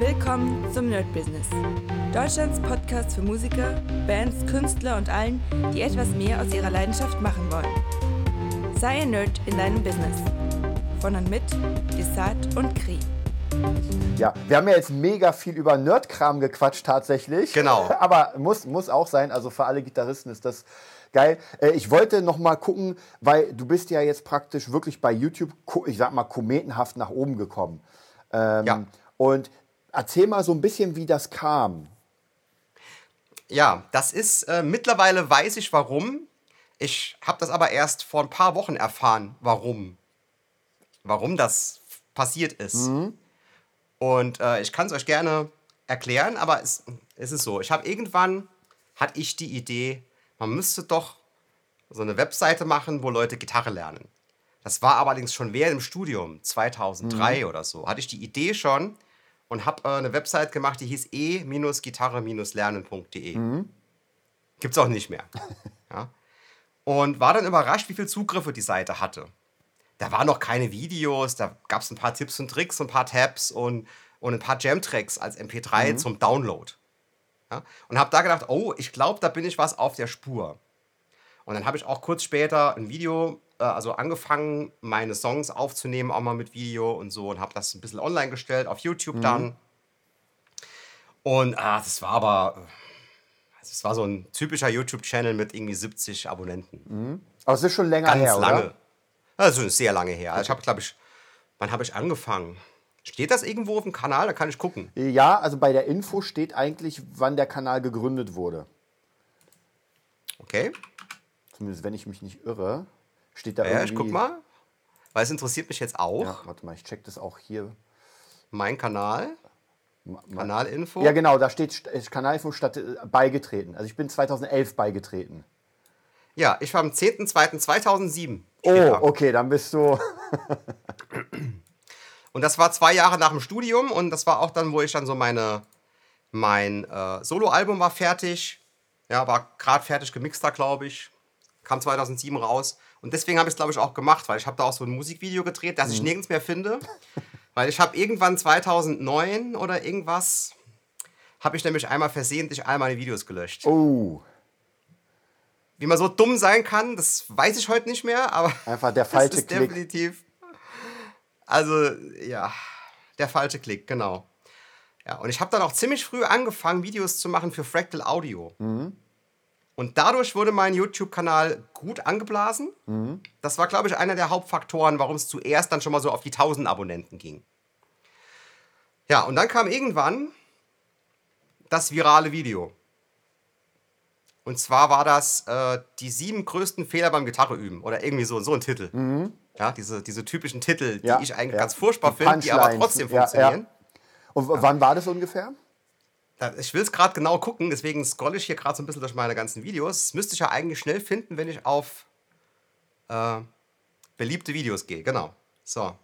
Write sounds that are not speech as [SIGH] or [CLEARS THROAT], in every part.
Willkommen zum Nerd Business. Deutschlands Podcast für Musiker, Bands, Künstler und allen, die etwas mehr aus ihrer Leidenschaft machen wollen. Sei ein Nerd in deinem Business. Von und mit Desart und Kri. Ja, wir haben ja jetzt mega viel über Nerdkram gequatscht tatsächlich. Genau. [LAUGHS] Aber muss, muss auch sein, also für alle Gitarristen ist das geil. Äh, ich wollte noch mal gucken, weil du bist ja jetzt praktisch wirklich bei YouTube, ich sag mal, kometenhaft nach oben gekommen. Ähm, Ja. Und erzähl mal so ein bisschen, wie das kam. Ja, das ist, äh, mittlerweile weiß ich warum. Ich habe das aber erst vor ein paar Wochen erfahren, warum. Warum das passiert ist. Und äh, ich kann es euch gerne erklären, aber es, es ist so. Ich habe irgendwann, hatte ich die Idee, man müsste doch so eine Webseite machen, wo Leute Gitarre lernen. Das war allerdings schon während dem Studium, 2003 oder so. Hatte ich die Idee schon und habe äh, eine Website gemacht, die hieß e-gitarre-lernen.de. Gibt's auch nicht mehr. [LAUGHS] ja. Und war dann überrascht, wie viele Zugriffe die Seite hatte. Da waren noch keine Videos, da gab es ein paar Tipps und Tricks, ein paar Tabs und, und ein paar Jam-Tracks als MP3 zum Download. Ja. Und habe da gedacht, oh, ich glaube, da bin ich was auf der Spur. Und dann habe ich auch kurz später ein Video, äh, also angefangen, meine Songs aufzunehmen, auch mal mit Video und so, und habe das ein bisschen online gestellt, auf YouTube dann. Und ah, das war aber, äh, es war so ein typischer YouTube-Channel mit irgendwie 70 Abonnenten. Aber es ist schon länger Ganz her, lange. oder? Also ist sehr lange her. Also ich habe, glaube ich, wann habe ich angefangen? Steht das irgendwo auf dem Kanal? Da kann ich gucken. Ja, also bei der Info steht eigentlich, wann der Kanal gegründet wurde. Okay. Zumindest wenn ich mich nicht irre, steht da Ja, irgendwie. ich guck mal. Weil es interessiert mich jetzt auch. Ja, warte mal, ich check das auch hier. Mein Kanal. Kanalinfo. Ja, genau, da steht St- Kanalinfo statt äh, beigetreten. Also ich bin 2011 beigetreten. Ja, ich war am 10.02.2007. Oh, okay, dann bist du. [LAUGHS] Und das war zwei Jahre nach dem Studium und das war auch dann, wo ich dann so meine, mein äh, Soloalbum war fertig. Ja, war gerade fertig gemixt da, glaube ich. Kam 2007 raus. Und deswegen habe ich es, glaube ich, auch gemacht, weil ich habe da auch so ein Musikvideo gedreht, das ich nirgends mehr finde. [LAUGHS] Weil ich habe irgendwann 2009 oder irgendwas, habe ich nämlich einmal versehentlich all meine Videos gelöscht. Oh, Wie man so dumm sein kann, das weiß ich heute nicht mehr, aber einfach der [LAUGHS] das falsche ist Klick. definitiv. Also, ja, der falsche Klick, genau. Ja, und ich habe dann auch ziemlich früh angefangen, Videos zu machen für Fractal Audio. Mhm. Und dadurch wurde mein YouTube-Kanal gut angeblasen. Mhm. Das war, glaube ich, einer der Hauptfaktoren, warum es zuerst dann schon mal so auf die 1000 Abonnenten ging. Ja, und dann kam irgendwann das virale Video. Und zwar war das äh, die sieben größten Fehler beim Gitarreüben oder irgendwie so, so ein Titel. Ja, diese, diese typischen Titel, die Mhm. Ja, ich eigentlich ja. ganz furchtbar finde, die aber trotzdem funktionieren. Und wann war das ungefähr? Ich will es gerade genau gucken, deswegen scrolle ich hier gerade so ein bisschen durch meine ganzen Videos. Das müsste ich ja eigentlich schnell finden, wenn ich auf äh, beliebte Videos gehe. Genau. So.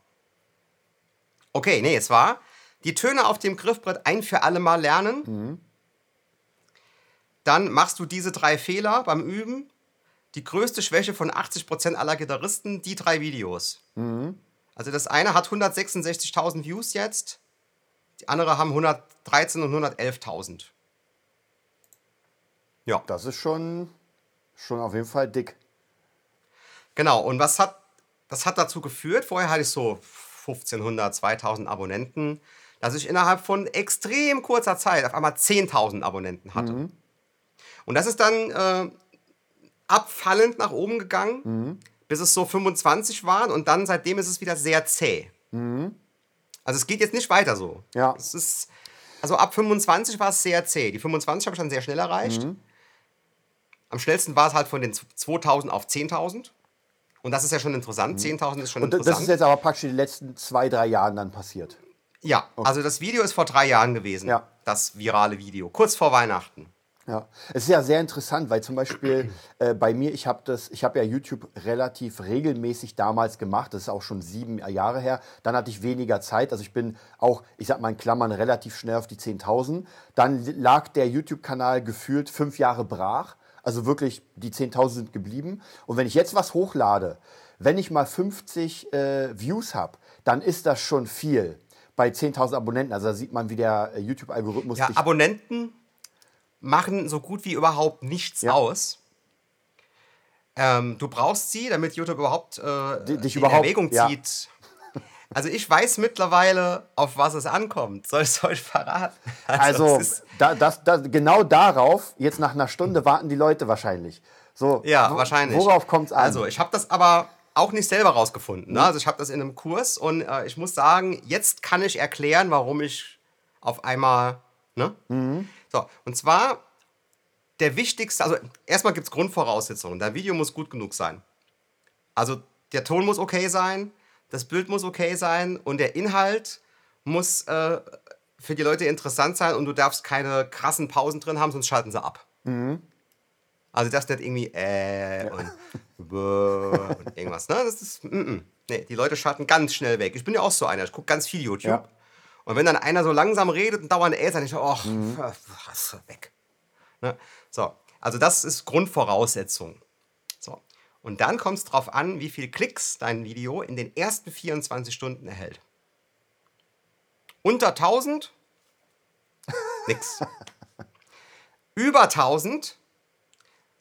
Okay, nee, es war die Töne auf dem Griffbrett ein für alle Mal lernen. Dann machst du diese drei Fehler beim Üben. Die größte Schwäche von 80% aller Gitarristen, die drei Videos. Also das eine hat 166.000 Views jetzt. Die andere haben 113 und 111.000. Ja, Das ist schon, schon auf jeden Fall dick. genau. Und was hat das hat dazu geführt? Vorher hatte ich so 1500, 2000 Abonnenten, dass ich innerhalb von extrem kurzer Zeit auf einmal 10.000 Abonnenten hatte. Und das ist dann äh, abfallend nach oben gegangen, bis es so 25 waren und dann seitdem ist es wieder sehr zäh. Also es geht jetzt nicht weiter so. Ja. Es ist, also ab 25 war es sehr zäh. Die 25 habe ich dann sehr schnell erreicht. Am schnellsten war es halt von den 2000 auf 10.000. Und das ist ja schon interessant. 10.000 ist schon Und das interessant. ist jetzt aber praktisch in den letzten zwei, drei Jahren dann passiert. ja, also das Video ist vor drei Jahren gewesen. Ja. Das virale Video. Kurz vor Weihnachten. Ja, es ist ja sehr interessant, weil zum Beispiel äh, bei mir, ich habe das, ich habe ja YouTube relativ regelmäßig damals gemacht, das ist auch schon sieben Jahre her. Dann hatte ich weniger Zeit, also ich bin auch, ich sag mal in Klammern, relativ schnell auf die 10.000. Dann lag der YouTube-Kanal gefühlt fünf Jahre brach, also wirklich die 10.000 sind geblieben. Und wenn ich jetzt was hochlade, wenn ich mal 50 äh, Views habe, dann ist das schon viel. bei 10.000 Abonnenten. Also da sieht man, wie der äh, YouTube-Algorithmus Ja, Abonnenten machen so gut wie überhaupt nichts Ja. aus. Ähm, du brauchst sie, damit YouTube überhaupt äh, Di- dich in überhaupt- Erwägung ja. zieht. Also ich weiß mittlerweile, auf was es ankommt. [LAUGHS] Soll ich es euch verraten? Also, ist, da, das, das, genau darauf, jetzt nach einer Stunde warten die Leute wahrscheinlich. So, ja, wo- wahrscheinlich. Worauf kommt es an? Also ich habe das aber auch nicht selber rausgefunden. Mhm. Ne? Also ich habe das in einem Kurs und äh, ich muss sagen, jetzt kann ich erklären, warum ich auf einmal. Ne? Mhm. So, und zwar der wichtigste, also erstmal gibt es Grundvoraussetzungen. Dein Video muss gut genug sein. Also der Ton muss okay sein, das Bild muss okay sein und der Inhalt muss äh, für die Leute interessant sein und du darfst keine krassen Pausen drin haben, sonst schalten sie ab. Also das nicht irgendwie äh und, [LAUGHS] bäh und irgendwas. Ne? Das ist, mm, mm. Nee, die Leute schalten ganz schnell weg. Ich bin ja auch so einer, ich gucke ganz viel YouTube. Ja. Und wenn dann einer so langsam redet und dauernd äh, dann ich ach, was, weg. Ne? So, also das ist Grundvoraussetzung. So. Und dann kommt es darauf an, wie viele Klicks dein Video in den ersten 24 Stunden erhält. Unter 1000? [LAUGHS] Nix. Über 1000?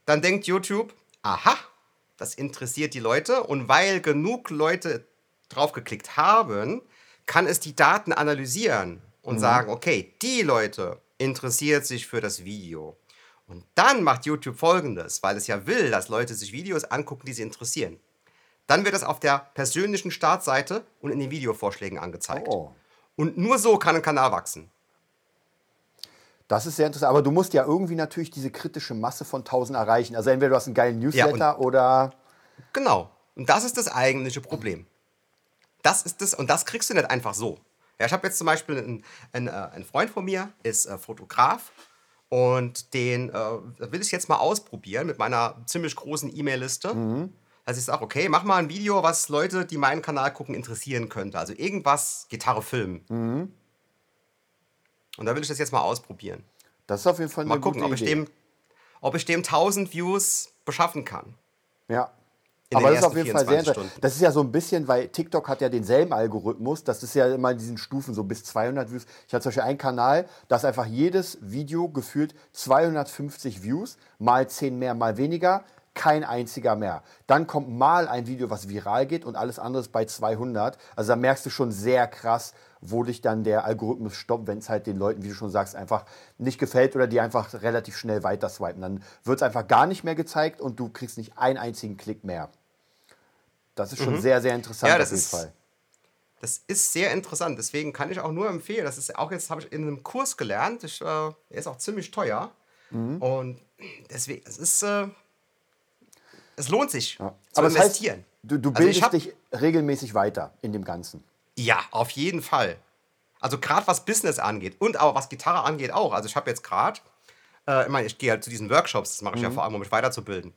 Dann denkt YouTube, aha, das interessiert die Leute. Und weil genug Leute draufgeklickt haben, kann es die Daten analysieren und sagen, okay, die Leute interessiert sich für das Video. Und dann macht YouTube folgendes, weil es ja will, dass Leute sich Videos angucken, die sie interessieren. Dann wird das auf der persönlichen Startseite und in den Videovorschlägen angezeigt. Oh. Und nur so kann ein Kanal wachsen. Das ist sehr interessant. Aber du musst ja irgendwie natürlich diese kritische Masse von 1000 erreichen. Also entweder du hast einen geilen Newsletter oder. Genau. Und das ist das eigentliche Problem. Das ist das, und das kriegst du nicht einfach so. Ja, ich habe jetzt zum Beispiel einen, einen, äh, einen Freund von mir, ist äh, Fotograf. Und den äh, will ich jetzt mal ausprobieren mit meiner ziemlich großen E-Mail-Liste. Also ich sage, okay, mach mal ein Video, was Leute, die meinen Kanal gucken, interessieren könnte. Also irgendwas, Gitarre, Film. Und da will ich das jetzt mal ausprobieren. Das ist auf jeden Fall eine Mal gucken, gute ob ich, Idee. dem, ob ich dem 1000 Views beschaffen kann. Ja. In Aber das ist auf jeden Fall sehr 24 interessant. Das ist ja so ein bisschen, weil TikTok hat ja denselben Algorithmus. Das ist ja immer in diesen Stufen so bis 200 Views. Ich habe zum Beispiel einen Kanal, da ist einfach jedes Video gefühlt 250 Views, mal 10 mehr, mal weniger. Kein einziger mehr. Dann kommt mal ein Video, was viral geht und alles andere ist bei 200. Also da merkst du schon sehr krass, wo dich dann der Algorithmus stoppt, wenn es halt den Leuten, wie du schon sagst, einfach nicht gefällt oder die einfach relativ schnell weiter swipen. Dann wird es einfach gar nicht mehr gezeigt und du kriegst nicht einen einzigen Klick mehr. Das ist schon sehr, sehr interessant Mhm. Ja, auf das jeden ist- Fall. Das ist sehr interessant. Deswegen kann ich auch nur empfehlen. Das ist auch jetzt habe ich in einem Kurs gelernt. Ich, äh, er ist auch ziemlich teuer. Mhm. Und deswegen, es ist, äh, es lohnt sich zu Aber das heißt, investieren. du, du Also bildest hab- dich regelmäßig weiter in dem Ganzen. Ja, auf jeden Fall. Also gerade was Business angeht und auch was Gitarre angeht auch. Also ich habe jetzt gerade, äh, ich meine, ich gehe halt zu diesen Workshops, das mache ich ja vor allem, um mich weiterzubilden.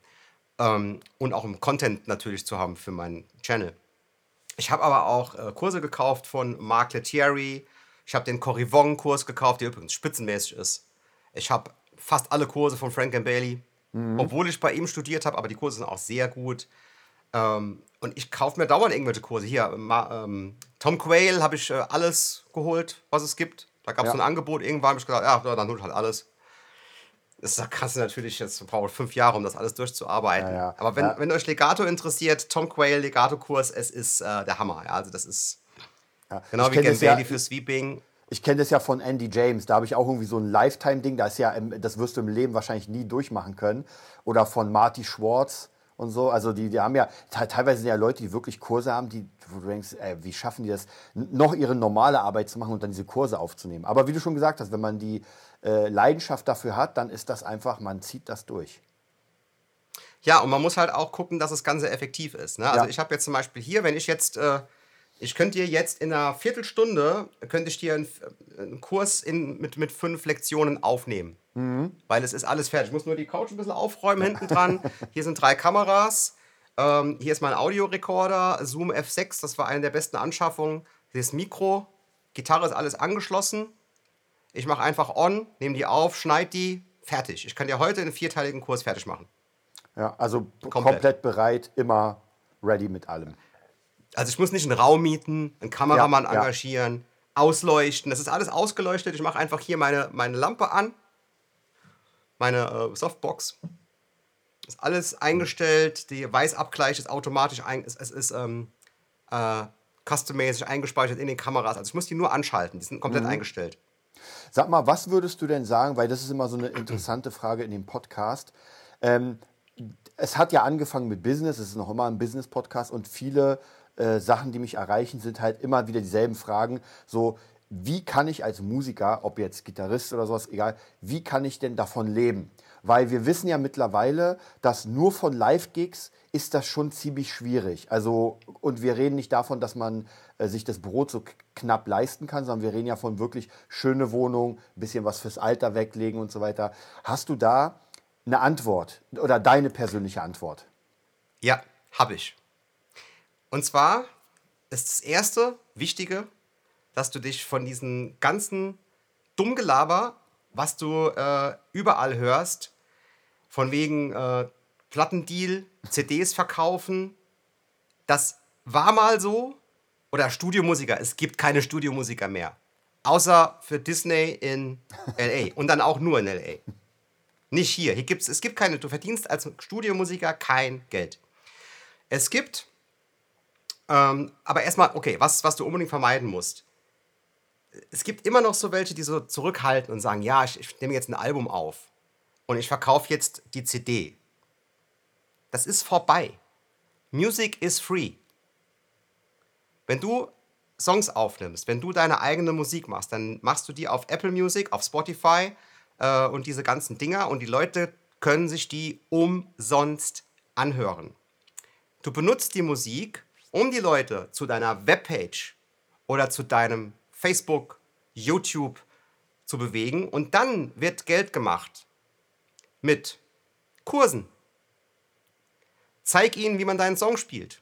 Ähm, und auch um Content natürlich zu haben für meinen Channel. Ich habe aber auch äh, Kurse gekauft von Mark Lettieri. Ich habe den Cory Wong Kurs gekauft, der übrigens spitzenmäßig ist. Ich habe fast alle Kurse von Frank and Bailey, obwohl ich bei ihm studiert habe, aber die Kurse sind auch sehr gut. Ähm, und ich kaufe mir dauernd irgendwelche Kurse. Hier, ähm, Tom Quayle habe ich äh, alles geholt, was es gibt. Da gab es Ja. so ein Angebot. Irgendwann habe ich gesagt, ja, dann hol ich halt alles. Das da kannst du natürlich jetzt, braucht fünf Jahre, um das alles durchzuarbeiten. Ja, ja. Aber wenn, wenn euch Legato interessiert, Tom Quayle, Legato-Kurs, es ist äh, der Hammer. Also das ist genau wie ja, Bailey für Sweeping. Ich kenne das ja von Andy James. Da habe ich auch irgendwie so ein Lifetime-Ding. Da ist ja, das wirst du im Leben wahrscheinlich nie durchmachen können. Oder von Marty Schwartz und so. Also die, die haben ja te- teilweise sind ja Leute, die wirklich Kurse haben, die, wo du denkst, ey, wie schaffen die das, noch ihre normale Arbeit zu machen und dann diese Kurse aufzunehmen. Aber wie du schon gesagt hast, wenn man die äh, Leidenschaft dafür hat, dann ist das einfach, man zieht das durch. Ja, und man muss halt auch gucken, dass das Ganze effektiv ist. Ne? Also Ja. ich habe jetzt zum Beispiel hier, wenn ich jetzt, äh, ich könnte dir jetzt in einer Viertelstunde, könnte ich dir einen, einen Kurs in, mit, mit fünf Lektionen aufnehmen. Weil es ist alles fertig. Ich muss nur die Couch ein bisschen aufräumen hinten dran. [LAUGHS] hier sind drei Kameras. Ähm, hier ist mein Audiorekorder, Zoom F6, das war eine der besten Anschaffungen. Hier ist Mikro, Gitarre ist alles angeschlossen. Ich mache einfach on, nehme die auf, schneide die, fertig. Ich kann dir heute einen vierteiligen Kurs fertig machen. Ja, also Komplett. komplett bereit, immer ready mit allem. Also ich muss nicht einen Raum mieten, einen Kameramann Ja, ja. engagieren. ausleuchten. Das ist alles ausgeleuchtet. Ich mache einfach hier meine, meine Lampe an, meine äh, Softbox. Ist alles eingestellt. Der Weißabgleich ist automatisch ein, es, es ist ähm, äh, custommäßig eingespeichert in den Kameras. Also ich muss die nur anschalten. Die sind komplett Mhm. eingestellt. Sag mal, was würdest du denn sagen, weil das ist immer so eine interessante Frage in dem Podcast. Ähm, es hat ja angefangen mit Business, es ist noch immer ein Business-Podcast und viele äh, Sachen, die mich erreichen, sind halt immer wieder dieselben Fragen. So, wie kann ich als Musiker, ob jetzt Gitarrist oder sowas, egal, wie kann ich denn davon leben? Weil wir wissen ja mittlerweile, dass nur von Live-Gigs ist das schon ziemlich schwierig. Also, und wir reden nicht davon, dass man äh, sich das Brot so knapp leisten kann, sondern wir reden ja von wirklich schöne Wohnung, ein bisschen was fürs Alter weglegen und so weiter. Hast du da eine Antwort oder deine persönliche Antwort? Ja, habe ich. Und zwar ist das erste Wichtige, dass du dich von diesem ganzen Dummgelaber, was du äh, überall hörst, von wegen äh, Plattendeal, CDs verkaufen, das war mal so. Oder Studiomusiker, es gibt keine Studiomusiker mehr. Außer für Disney in LA. Und dann auch nur in LA. Nicht hier. Hier gibt's, es gibt keine, du verdienst als Studiomusiker kein Geld. Es gibt, ähm, aber erstmal, okay, was, was du unbedingt vermeiden musst. Es gibt immer noch so welche, die so zurückhalten und sagen, ja, ich, ich nehme jetzt ein Album auf und ich verkaufe jetzt die CD. Das ist vorbei. Music is free. Wenn du Songs aufnimmst, wenn du deine eigene Musik machst, dann machst du die auf Apple Music, auf Spotify äh, und diese ganzen Dinger und die Leute können sich die umsonst anhören. Du benutzt die Musik, um die Leute zu deiner Webpage oder zu deinem Facebook, YouTube zu bewegen und dann wird Geld gemacht mit Kursen. Zeig ihnen, wie man deinen Song spielt.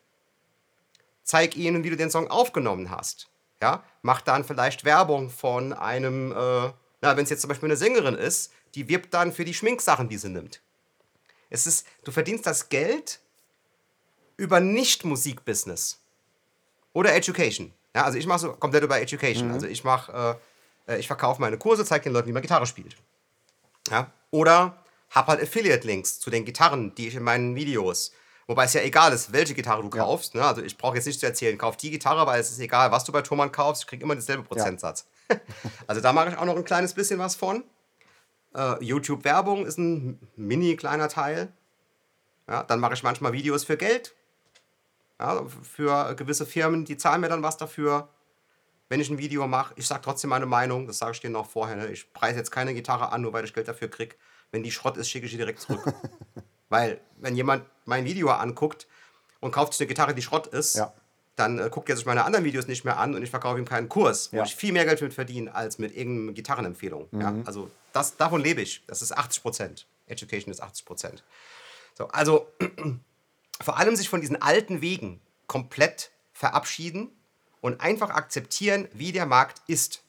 Zeig ihnen, wie du den Song aufgenommen hast. Ja? Mach dann vielleicht Werbung von einem, äh, wenn es jetzt zum Beispiel eine Sängerin ist, die wirbt dann für die Schminksachen, die sie nimmt. Es ist, du verdienst das Geld über Nicht-Musik-Business oder Education. Ja, also ich mache so komplett über Education. Also ich mache, äh, äh, ich verkaufe meine Kurse, zeige den Leuten, wie man Gitarre spielt. Ja? Oder habe halt Affiliate-Links zu den Gitarren, die ich in meinen Videos. Wobei es ja egal ist, welche Gitarre du kaufst. Ne? Also ich brauche jetzt nicht zu erzählen, kauf die Gitarre, weil es ist egal, was du bei Thomann kaufst, ich kriege immer denselben Prozentsatz. [LAUGHS] also da mache ich auch noch ein kleines bisschen was von. Äh, YouTube-Werbung ist ein mini kleiner Teil. Ja, dann mache ich manchmal Videos für Geld. Ja, für gewisse Firmen, die zahlen mir dann was dafür. Wenn ich ein Video mache, ich sage trotzdem meine Meinung, das sage ich dir noch vorher. Ne? Ich preise jetzt keine Gitarre an, nur weil ich Geld dafür kriege. Wenn die Schrott ist, schicke ich die direkt zurück. [LAUGHS] weil, wenn jemand mein Video anguckt und kauft sich eine Gitarre, die Schrott ist, Ja. dann äh, guckt er sich meine anderen Videos nicht mehr an und ich verkaufe ihm keinen Kurs, wo Ja. ich viel mehr Geld mit verdiene als mit irgendeiner Gitarrenempfehlung. Ja? Also das, davon lebe ich. Das ist 80 Prozent. Education ist 80 Prozent. So, also vor allem sich von diesen alten Wegen komplett verabschieden und einfach akzeptieren, wie der Markt ist.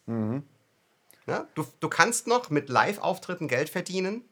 Ja, du, du kannst noch mit Live-Auftritten Geld verdienen,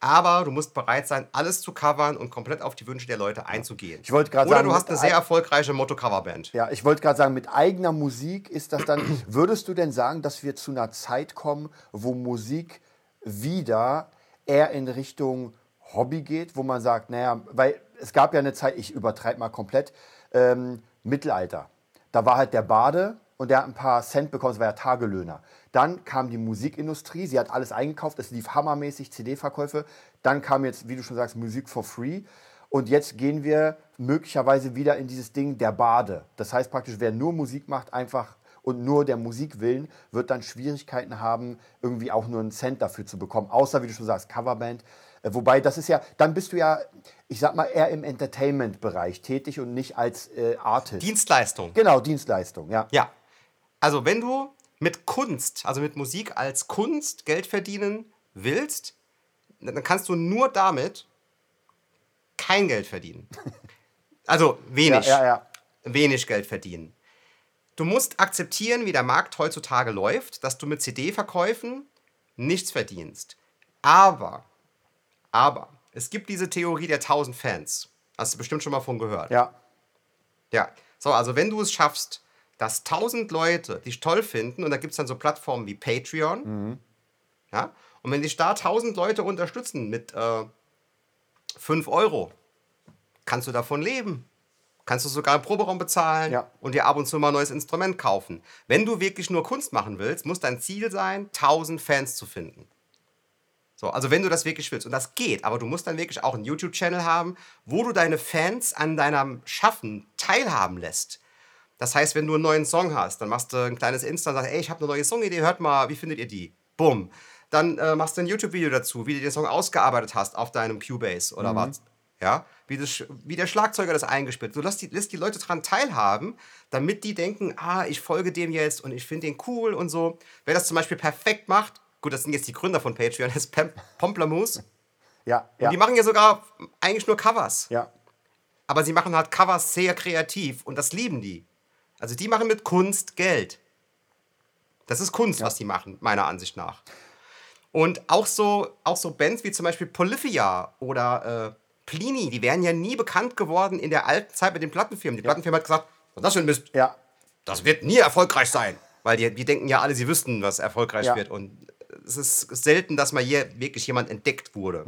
aber du musst bereit sein, alles zu covern und komplett auf die Wünsche der Leute einzugehen. Ich wollte gerade Oder sagen, du hast eine sehr erfolgreiche Motto-Cover-Band. Ja, ich wollte gerade sagen, mit eigener Musik ist das dann. [CLEARS THROAT] Würdest du denn sagen, dass wir zu einer Zeit kommen, wo Musik wieder eher in Richtung Hobby geht, wo man sagt, naja, weil es gab ja eine Zeit, ich übertreibe mal komplett, ähm, Mittelalter. Da war halt der Bade und der hat ein paar Cent bekommen, das war ja Tagelöhner. Dann kam die Musikindustrie, sie hat alles eingekauft, es lief hammermäßig, CD-Verkäufe. Dann kam jetzt, wie du schon sagst, Musik for free. Und jetzt gehen wir möglicherweise wieder in dieses Ding der Bade. Das heißt praktisch, wer nur Musik macht, einfach und nur der Musik willen, wird dann Schwierigkeiten haben, irgendwie auch nur einen Cent dafür zu bekommen. Außer, wie du schon sagst, Coverband. Äh, Wobei, das ist ja, dann bist du ja, ich sag mal, eher im Entertainment-Bereich tätig und nicht als äh, Artist. Dienstleistung. genau, Dienstleistung, ja. Ja. Also, wenn du mit Kunst, also mit Musik als Kunst Geld verdienen willst, dann kannst du nur damit kein Geld verdienen. [LAUGHS] Also wenig. Ja, ja, ja. Wenig Geld verdienen. Du musst akzeptieren, wie der Markt heutzutage läuft, dass du mit CD-Verkäufen nichts verdienst. Aber, aber, es gibt diese Theorie der 1000 Fans. Hast du bestimmt schon mal von gehört. Ja, Ja, so, also wenn du es schaffst, dass 1000 Leute dich toll finden und da gibt es dann so Plattformen wie Patreon. Mhm. Ja? Und wenn dich da 1000 Leute unterstützen mit äh, 5 Euro, kannst du davon leben. Kannst du sogar einen Proberaum bezahlen Ja. und dir ab und zu mal ein neues Instrument kaufen. Wenn du wirklich nur Kunst machen willst, muss dein Ziel sein, 1000 Fans zu finden. So, also wenn du das wirklich willst. Und das geht, aber du musst dann wirklich auch einen YouTube-Channel haben, wo du deine Fans an deinem Schaffen teilhaben lässt. Das heißt, wenn du einen neuen Song hast, dann machst du ein kleines Insta und sagst, ey, ich habe eine neue Songidee, hört mal, wie findet ihr die? Bumm. Dann äh, machst du ein YouTube-Video dazu, wie du den Song ausgearbeitet hast auf deinem Cubase oder was. Ja, wie, das, wie der Schlagzeuger das eingespielt. Du lässt die, lässt die Leute daran teilhaben, damit die denken, ah, ich folge dem jetzt und ich finde den cool und so. Wer das zum Beispiel perfekt macht, gut, das sind jetzt die Gründer von Patreon, das ist Pam Pomplamoose. Ja, Und ja, die machen ja sogar eigentlich nur Covers. ja. Aber sie machen halt Covers sehr kreativ und das lieben die. Also die machen mit Kunst Geld. Das ist Kunst, was die machen, meiner Ansicht nach. Und auch so, auch so Bands wie zum Beispiel Polyphia oder äh, Plini, die wären ja nie bekannt geworden in der alten Zeit mit den Plattenfirmen. Die Plattenfirma hat gesagt, was ist das für ein Mist? ja. Das wird nie erfolgreich sein. Weil die, die denken ja alle, sie wüssten, was erfolgreich Ja. wird. Und es ist selten, dass mal hier wirklich jemand entdeckt wurde.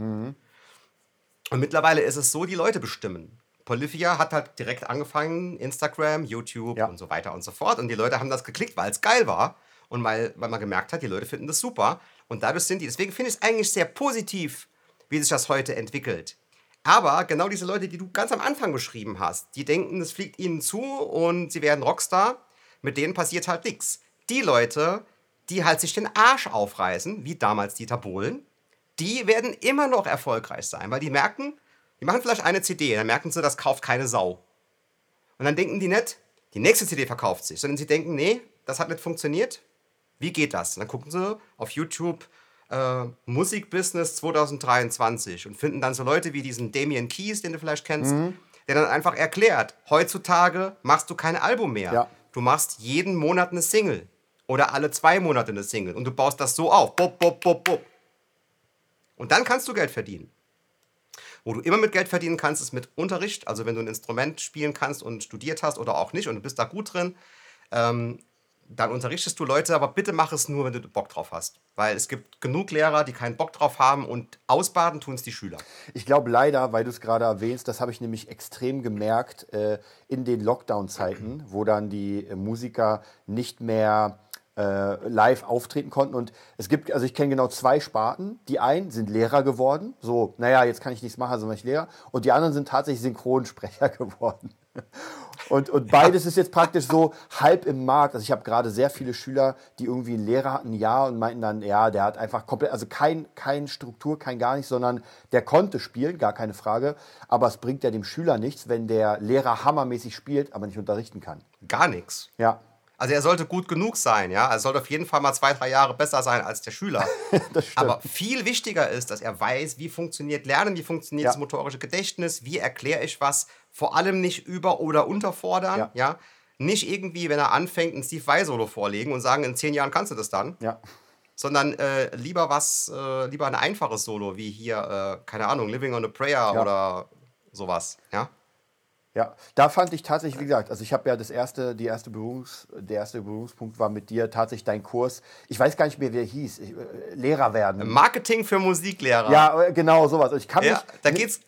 Und mittlerweile ist es so, die Leute bestimmen. Polyphia hat halt direkt angefangen, Instagram, YouTube Ja. und so weiter und so fort. Und die Leute haben das geklickt, weil es geil war. Und weil, weil man gemerkt hat, die Leute finden das super. Und dadurch sind die. Deswegen finde ich es eigentlich sehr positiv, wie sich das heute entwickelt. Aber genau diese Leute, die du ganz am Anfang beschrieben hast, die denken, es fliegt ihnen zu und sie werden Rockstar. Mit denen passiert halt nichts. Die Leute, die halt sich den Arsch aufreißen, wie damals Dieter Bohlen, die werden immer noch erfolgreich sein, weil die merken, die machen vielleicht eine CD, dann merken sie, das kauft keine Sau. Und dann denken die nicht, die nächste CD verkauft sich, sondern sie denken, nee, das hat nicht funktioniert. Wie geht das? Und dann gucken sie auf YouTube äh, Musikbusiness 2023 und finden dann so Leute wie diesen Damien Keys, den du vielleicht kennst, der dann einfach erklärt, heutzutage machst du kein Album mehr. Ja. Du machst jeden Monat eine Single oder alle zwei Monate eine Single und du baust das so auf. Bop, bop, bop, bop. Und dann kannst du Geld verdienen. Wo du immer mit Geld verdienen kannst, ist mit Unterricht. Also wenn du ein Instrument spielen kannst und studiert hast oder auch nicht und du bist da gut drin, ähm, dann unterrichtest du Leute, aber bitte mach es nur, wenn du Bock drauf hast. Weil es gibt genug Lehrer, die keinen Bock drauf haben und ausbaden tun es die Schüler. Ich glaube leider, weil du es gerade erwähnst, das habe ich nämlich extrem gemerkt äh, in den Lockdown-Zeiten, wo dann die äh, Musiker nicht mehr äh, live auftreten konnten. Und es gibt, also ich kenne genau zwei Sparten. Die einen sind Lehrer geworden, so, naja, jetzt kann ich nichts machen, also bin ich Lehrer. Und die anderen sind tatsächlich Synchronsprecher [LAUGHS] geworden. Und, und beides ist jetzt praktisch so halb im Markt. Also ich habe gerade sehr viele Schüler, die irgendwie einen Lehrer hatten, Jahr und meinten dann, ja, der hat einfach komplett, also kein, kein Struktur, kein gar nichts, sondern der konnte spielen, gar keine Frage. Aber es bringt ja dem Schüler nichts, wenn der Lehrer hammermäßig spielt, aber nicht unterrichten kann. Gar nichts. Ja, Also er sollte gut genug sein, ja. Er sollte auf jeden Fall mal zwei, drei Jahre besser sein als der Schüler. [LAUGHS] Aber viel wichtiger ist, dass er weiß, wie funktioniert Lernen, wie funktioniert Ja. das motorische Gedächtnis, wie erkläre ich was, vor allem nicht über- oder unterfordern, ja. Ja. Nicht irgendwie, wenn er anfängt, ein Steve Vai-Solo vorlegen und sagen, in zehn Jahren kannst du das dann, ja. sondern äh, lieber was, äh, lieber ein einfaches Solo, wie hier, äh, keine Ahnung, Living on a Prayer oder sowas, ja. Ja, da fand ich tatsächlich, wie gesagt, also ich habe ja das erste, die erste Berührungs, der erste Berührungspunkt war mit dir tatsächlich dein Kurs. Ich weiß gar nicht mehr, wie er hieß. Ich, äh, Lehrer werden. Marketing für Musiklehrer. Ja, äh, genau sowas. Also ich kann ja mich, da geht's.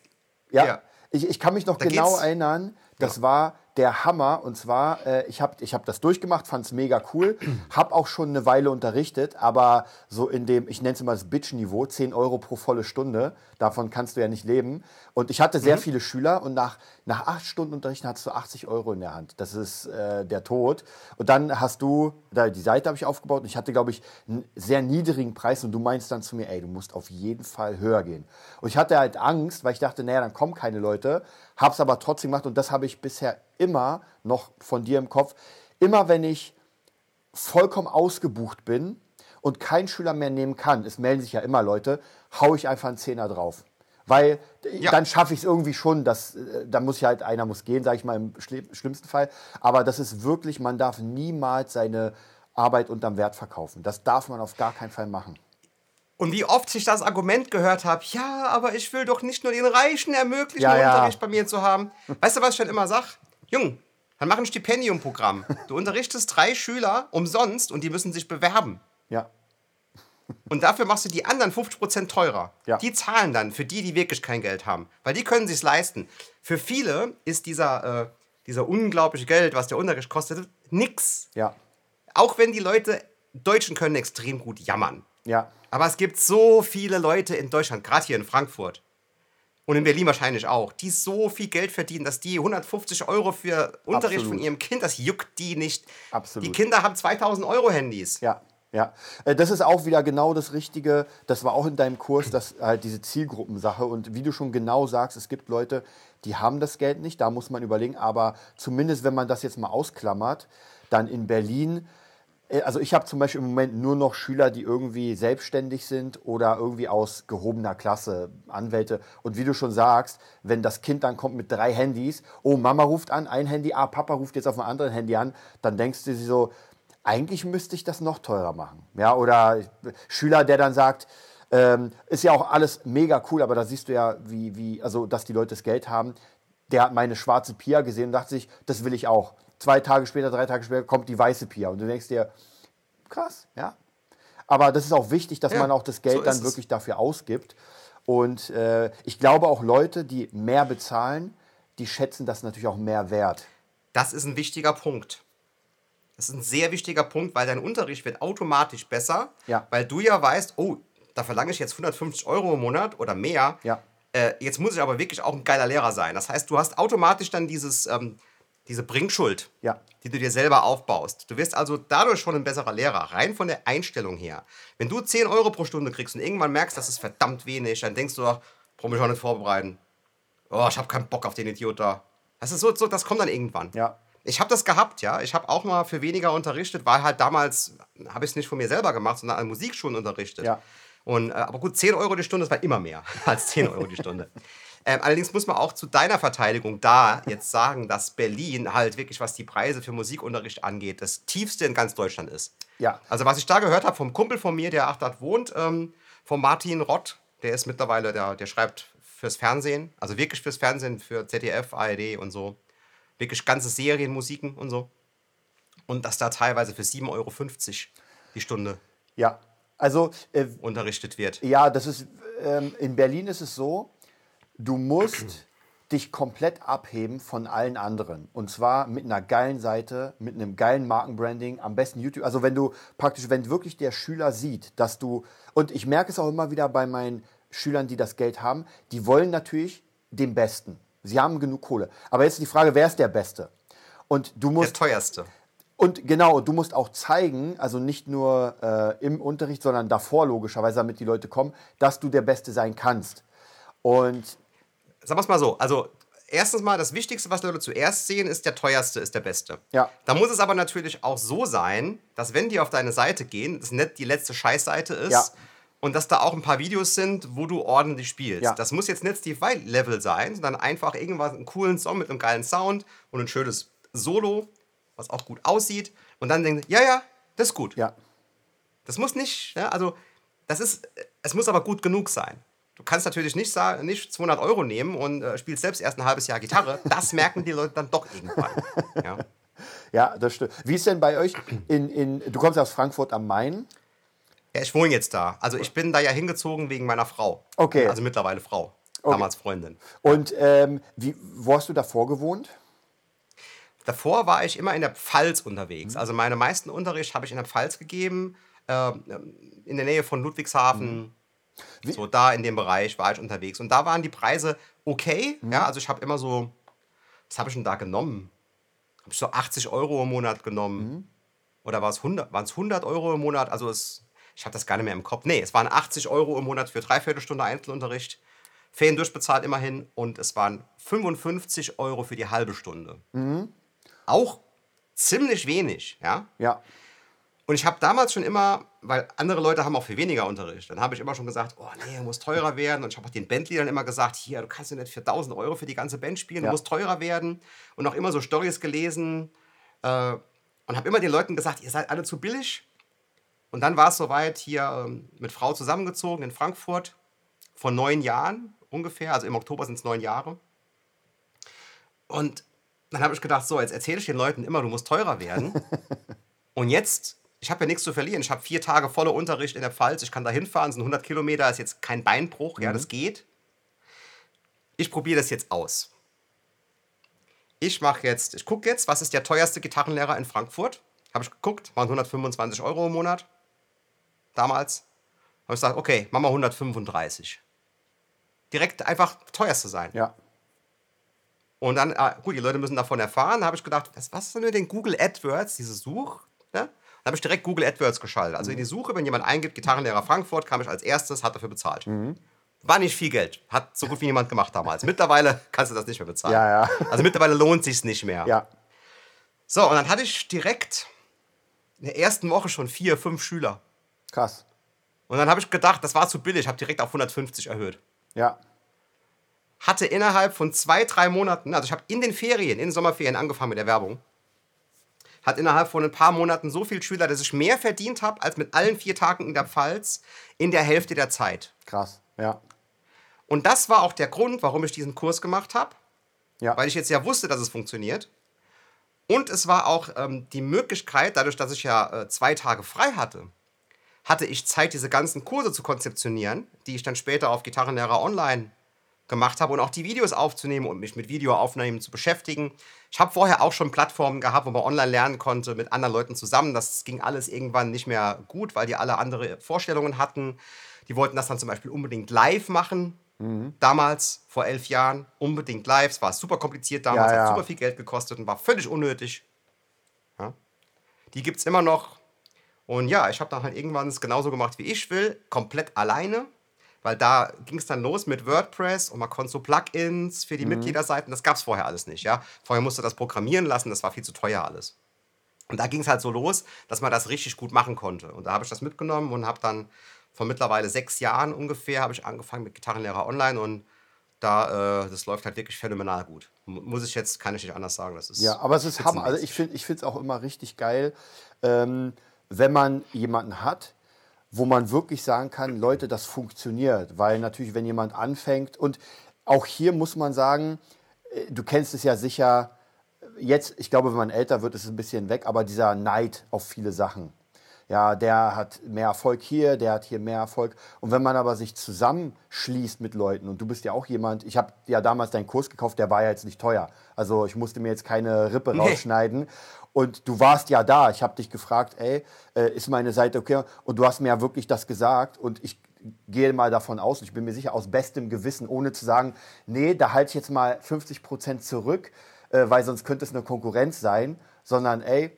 Ja, Ja. Ich, ich kann mich noch Da genau geht's- erinnern, das war der Hammer. Und zwar, äh, ich habe ich hab das durchgemacht, fand es mega cool, [CLEARS THROAT] habe auch schon eine Weile unterrichtet, aber so in dem, ich nenne es immer das Bitch-Niveau, 10 Euro pro volle Stunde, davon kannst du ja nicht leben. Und ich hatte sehr viele Schüler und nach, nach acht Stunden Unterrichten hattest du 80 Euro in der Hand. Das ist äh, der Tod. Und dann hast du, da, die Seite habe ich aufgebaut und ich hatte, glaube ich, einen sehr niedrigen Preis und du meinst dann zu mir, ey, du musst auf jeden Fall höher gehen. Und ich hatte halt Angst, weil ich dachte, naja, dann kommen keine Leute, hab's aber trotzdem gemacht und das habe ich bisher immer noch von dir im Kopf. Immer wenn ich vollkommen ausgebucht bin und kein Schüler mehr nehmen kann, es melden sich ja immer Leute, hau ich einfach einen Zehner drauf. Weil Ja. dann schaffe ich es irgendwie schon, dass, äh, dann muss ich halt, einer muss gehen, sage ich mal im schli- schlimmsten Fall. Aber das ist wirklich, man darf niemals seine Arbeit unterm Wert verkaufen. Das darf man auf gar keinen Fall machen. Und wie oft ich das Argument gehört habe, ja, aber ich will doch nicht nur den Reichen ermöglichen, Ja, ja. Unterricht bei mir zu haben. Weißt du, was ich dann immer sag? Jung, Dann mach ein Stipendiumprogramm. Du unterrichtest drei Schüler umsonst und die müssen sich bewerben. Ja. Und dafür machst du die anderen 50% teurer. Ja. Die zahlen dann für die, die wirklich kein Geld haben. Weil die können sich leisten. Für viele ist dieser, äh, dieser unglaubliche Geld, was der Unterricht kostet, nix. Ja. Auch wenn die Leute Deutschen können extrem gut jammern. Ja. Aber es gibt so viele Leute in Deutschland, gerade hier in Frankfurt und in Berlin wahrscheinlich auch, die so viel Geld verdienen, dass die 150 Euro für Unterricht Absolut. von ihrem Kind, das juckt die nicht. Absolut. Die Kinder haben 2000 Euro Handys. Ja, ja. Äh, Das ist auch wieder genau das Richtige. Das war auch in deinem Kurs, dass halt diese Zielgruppensache. Und wie du schon genau sagst, es gibt Leute, die haben das Geld nicht. Da muss man überlegen. Aber zumindest, wenn man das jetzt mal ausklammert, dann in Berlin. äh, Also ich habe zum Beispiel im Moment nur noch Schüler, die irgendwie selbstständig sind oder irgendwie aus gehobener Klasse, Anwälte. Und wie du schon sagst, wenn das Kind dann kommt mit drei Handys, oh, Mama ruft an, ein Handy, ah, Papa ruft jetzt auf einem anderen Handy an, dann denkst du dir so, eigentlich müsste ich das noch teurer machen. Ja, oder Schüler, der dann sagt, ähm, ist ja auch alles mega cool, aber da siehst du ja, wie, wie, also, dass die Leute das Geld haben. Der hat meine schwarze Pia gesehen und dachte sich, das will ich auch. Zwei Tage später, drei Tage später kommt die weiße Pia und du denkst dir, krass, ja. Aber das ist auch wichtig, dass Ja, man auch das so Geld ist dann es. wirklich dafür ausgibt. Und äh, ich glaube auch Leute, die mehr bezahlen, die schätzen das natürlich auch mehr wert. Das ist ein wichtiger Punkt. Das ist ein sehr wichtiger Punkt, weil dein Unterricht wird automatisch besser, Ja. weil du ja weißt, oh, da verlange ich jetzt 150 Euro im Monat oder mehr. Ja. Äh, jetzt muss ich aber wirklich auch ein geiler Lehrer sein. Das heißt, du hast automatisch dann dieses, ähm, diese Bringschuld, Ja. die du dir selber aufbaust. Du wirst also dadurch schon ein besserer Lehrer, rein von der Einstellung her. Wenn du 10 Euro pro Stunde kriegst und irgendwann merkst, das ist verdammt wenig, dann denkst du doch, brauche mich auch nicht vorbereiten. Oh, ich habe keinen Bock auf den Idiot da. Das ist so, so das kommt dann irgendwann. Ja. Ich habe das gehabt, ja. Ich habe auch mal für weniger unterrichtet, weil halt damals habe ich es nicht von mir selber gemacht, sondern an Musikschulen unterrichtet. Ja. Und, äh, aber gut, 10 Euro die Stunde, das war immer mehr [LAUGHS] als 10 Euro die Stunde. Ähm, allerdings muss man auch zu deiner Verteidigung da jetzt sagen, dass Berlin halt wirklich, was die Preise für Musikunterricht angeht, das tiefste in ganz Deutschland ist. Ja. Also was ich da gehört habe vom Kumpel von mir, der auch dort wohnt, ähm, von Martin Rott, der ist mittlerweile, der, der schreibt fürs Fernsehen, also wirklich fürs Fernsehen, für ZDF, ARD und so. Wirklich ganze Serien, Musiken und so. Und das da teilweise für 7,50 Euro die Stunde Ja. Also, äh, unterrichtet wird. Ja, das ist ähm, in Berlin ist es so, du musst [CLEARS THROAT] dich komplett abheben von allen anderen. Und zwar mit einer geilen Seite, mit einem geilen Markenbranding, am besten YouTube. Also wenn du praktisch, wenn wirklich der Schüler sieht, dass du, und ich merke es auch immer wieder bei meinen Schülern, die das Geld haben, die wollen natürlich den Besten. Sie haben genug Kohle. Aber jetzt ist die Frage, wer ist der Beste? Und du Der musst teuerste. und genau, du musst auch zeigen, also nicht nur äh, im Unterricht, sondern davor logischerweise, damit die Leute kommen, dass du der Beste sein kannst. Und Sagen wir es mal so. Also, erstens mal, das Wichtigste, was Leute zuerst sehen, ist, der teuerste ist der Beste. Ja. Da muss es aber natürlich auch so sein, dass wenn die auf deine Seite gehen, das nicht die letzte Scheißseite ist. Ja. Und dass da auch ein paar Videos sind, wo du ordentlich spielst. Ja. Das muss jetzt nicht Steve Vai Level sein, sondern einfach irgendwas, einen coolen Song mit einem geilen Sound und ein schönes Solo, was auch gut aussieht. Und dann denken, ja, ja, das ist gut. ja, Das muss nicht, ja, also das ist, es muss aber gut genug sein. Du kannst natürlich nicht, nicht 200 Euro nehmen und äh, spielst selbst erst ein halbes Jahr Gitarre. Das merken die Leute dann doch irgendwann. Ja. [LAUGHS] ja, das stimmt. Wie ist denn bei euch in, in du kommst aus Frankfurt am Main? Ja, ich wohne jetzt da. Also ich bin da ja hingezogen wegen meiner Frau. Okay. Also mittlerweile Frau. Damals Freundin. Und ähm, wie, wo hast du davor gewohnt? Davor war ich immer in der Pfalz unterwegs. Also meine meisten Unterricht habe ich in der Pfalz gegeben, ähm, in der Nähe von Ludwigshafen. So da in dem Bereich war ich unterwegs. Und da waren die Preise okay. Ja, also ich habe immer so, was habe ich denn da genommen? Habe ich so 80 Euro im Monat genommen. Oder war es 100, waren es 100 Euro im Monat? Also es, ich habe das gar nicht mehr im Kopf. Nee, es waren 80 Euro im Monat für Dreiviertelstunde Einzelunterricht. Ferien durchbezahlt immerhin. Und es waren 55 Euro für die halbe Stunde auch ziemlich wenig, ja. Ja, Und ich habe damals schon immer, weil andere Leute haben auch viel weniger Unterricht, dann habe ich immer schon gesagt, oh nee, muss teurer werden. Und ich habe auch den Bandleadern immer gesagt, hier, du kannst ja nicht für 1000 Euro für die ganze Band spielen, Ja. du musst teurer werden. Und auch immer so Stories gelesen äh, und habe immer den Leuten gesagt, ihr seid alle zu billig. Und dann war es soweit, hier ähm, mit Frau zusammengezogen in Frankfurt vor neun Jahren ungefähr, also im Oktober sind es neun Jahre. Und dann habe ich gedacht, so, jetzt erzähle ich den Leuten immer, du musst teurer werden. [LAUGHS] Und jetzt, ich habe ja nichts zu verlieren. Ich habe vier Tage voller Unterricht in der Pfalz. Ich kann da hinfahren, sind 100 Kilometer, ist jetzt kein Beinbruch, ja, das geht. Ich probiere das jetzt aus. Ich mache jetzt, ich gucke jetzt, was ist der teuerste Gitarrenlehrer in Frankfurt? Habe ich geguckt, waren 125 Euro im Monat. Damals. Habe ich gesagt, okay, machen wir 135. Direkt einfach teuerste sein. Ja. Und dann, ah, gut, die Leute müssen davon erfahren. Habe ich gedacht, was, was ist denn mit den Google AdWords, diese Such? Ne? Dann habe ich direkt Google AdWords geschaltet. Also in die Suche, wenn jemand eingibt, Gitarrenlehrer Frankfurt, kam ich als erstes, hat dafür bezahlt. War nicht viel Geld. Hat so gut wie niemand gemacht damals. Mittlerweile [LAUGHS] kannst du das nicht mehr bezahlen. Ja, ja. Also mittlerweile lohnt sich nicht mehr. Ja. So, und dann hatte ich direkt in der ersten Woche schon vier, fünf Schüler. Krass. Und dann habe ich gedacht, das war zu billig, habe direkt auf 150 erhöht. Ja. Hatte innerhalb von zwei, drei Monaten, also ich habe in den Ferien, in den Sommerferien angefangen mit der Werbung, hat innerhalb von ein paar Monaten so viele Schüler, dass ich mehr verdient habe als mit allen vier Tagen in der Pfalz in der Hälfte der Zeit. Krass. Ja. Und das war auch der Grund, warum ich diesen Kurs gemacht habe, Ja. weil ich jetzt ja wusste, dass es funktioniert. Und es war auch ähm, die Möglichkeit, dadurch, dass ich ja äh, zwei Tage frei hatte, hatte ich Zeit, diese ganzen Kurse zu konzeptionieren, die ich dann später auf Gitarrenlehrer Online gemacht habe und auch die Videos aufzunehmen und mich mit Videoaufnahmen zu beschäftigen. Ich habe vorher auch schon Plattformen gehabt, wo man online lernen konnte mit anderen Leuten zusammen. Das ging alles irgendwann nicht mehr gut, weil die alle andere Vorstellungen hatten. Die wollten das dann zum Beispiel unbedingt live machen. Damals, vor elf Jahren, unbedingt live. Es war super kompliziert damals, Ja, hat ja. super viel Geld gekostet und war völlig unnötig. Ja. Die gibt es immer noch. Und ja, ich habe dann halt irgendwann es genauso gemacht, wie ich will, komplett alleine. Weil da ging es dann los mit WordPress und man konnte so Plugins für die Mitgliederseiten. Das gab es vorher alles nicht. Ja? Vorher musste das programmieren lassen, das war viel zu teuer alles. Und da ging es halt so los, dass man das richtig gut machen konnte. Und da habe ich das mitgenommen und habe dann vor mittlerweile sechs Jahren ungefähr habe ich angefangen mit Gitarrenlehrer online und da äh, das läuft halt wirklich phänomenal gut. Mu- Muss ich jetzt, kann ich nicht anders sagen. Das ist Ja, aber es ist Hammer. Also ich finde es auch immer richtig geil, ähm, wenn man jemanden hat, wo man wirklich sagen kann, Leute, das funktioniert. Weil natürlich, wenn jemand anfängt und auch hier muss man sagen, äh, du kennst es ja sicher, jetzt, ich glaube, wenn man älter wird, ist es ein bisschen weg, aber dieser Neid auf viele Sachen. Ja, der hat mehr Erfolg hier, der hat hier mehr Erfolg. Und wenn man aber sich zusammenschließt mit Leuten, und du bist ja auch jemand, ich habe ja damals deinen Kurs gekauft, der war ja jetzt nicht teuer. Also ich musste mir jetzt keine Rippe Nee. rausschneiden. Und du warst ja da. Ich habe dich gefragt, ey, äh, ist meine Seite okay? Und du hast mir ja wirklich das gesagt. Und ich gehe mal davon aus, ich bin mir sicher, aus bestem Gewissen, ohne zu sagen, nee, da halte ich jetzt mal 50 Prozent zurück, äh, weil sonst könnte es eine Konkurrenz sein, sondern ey,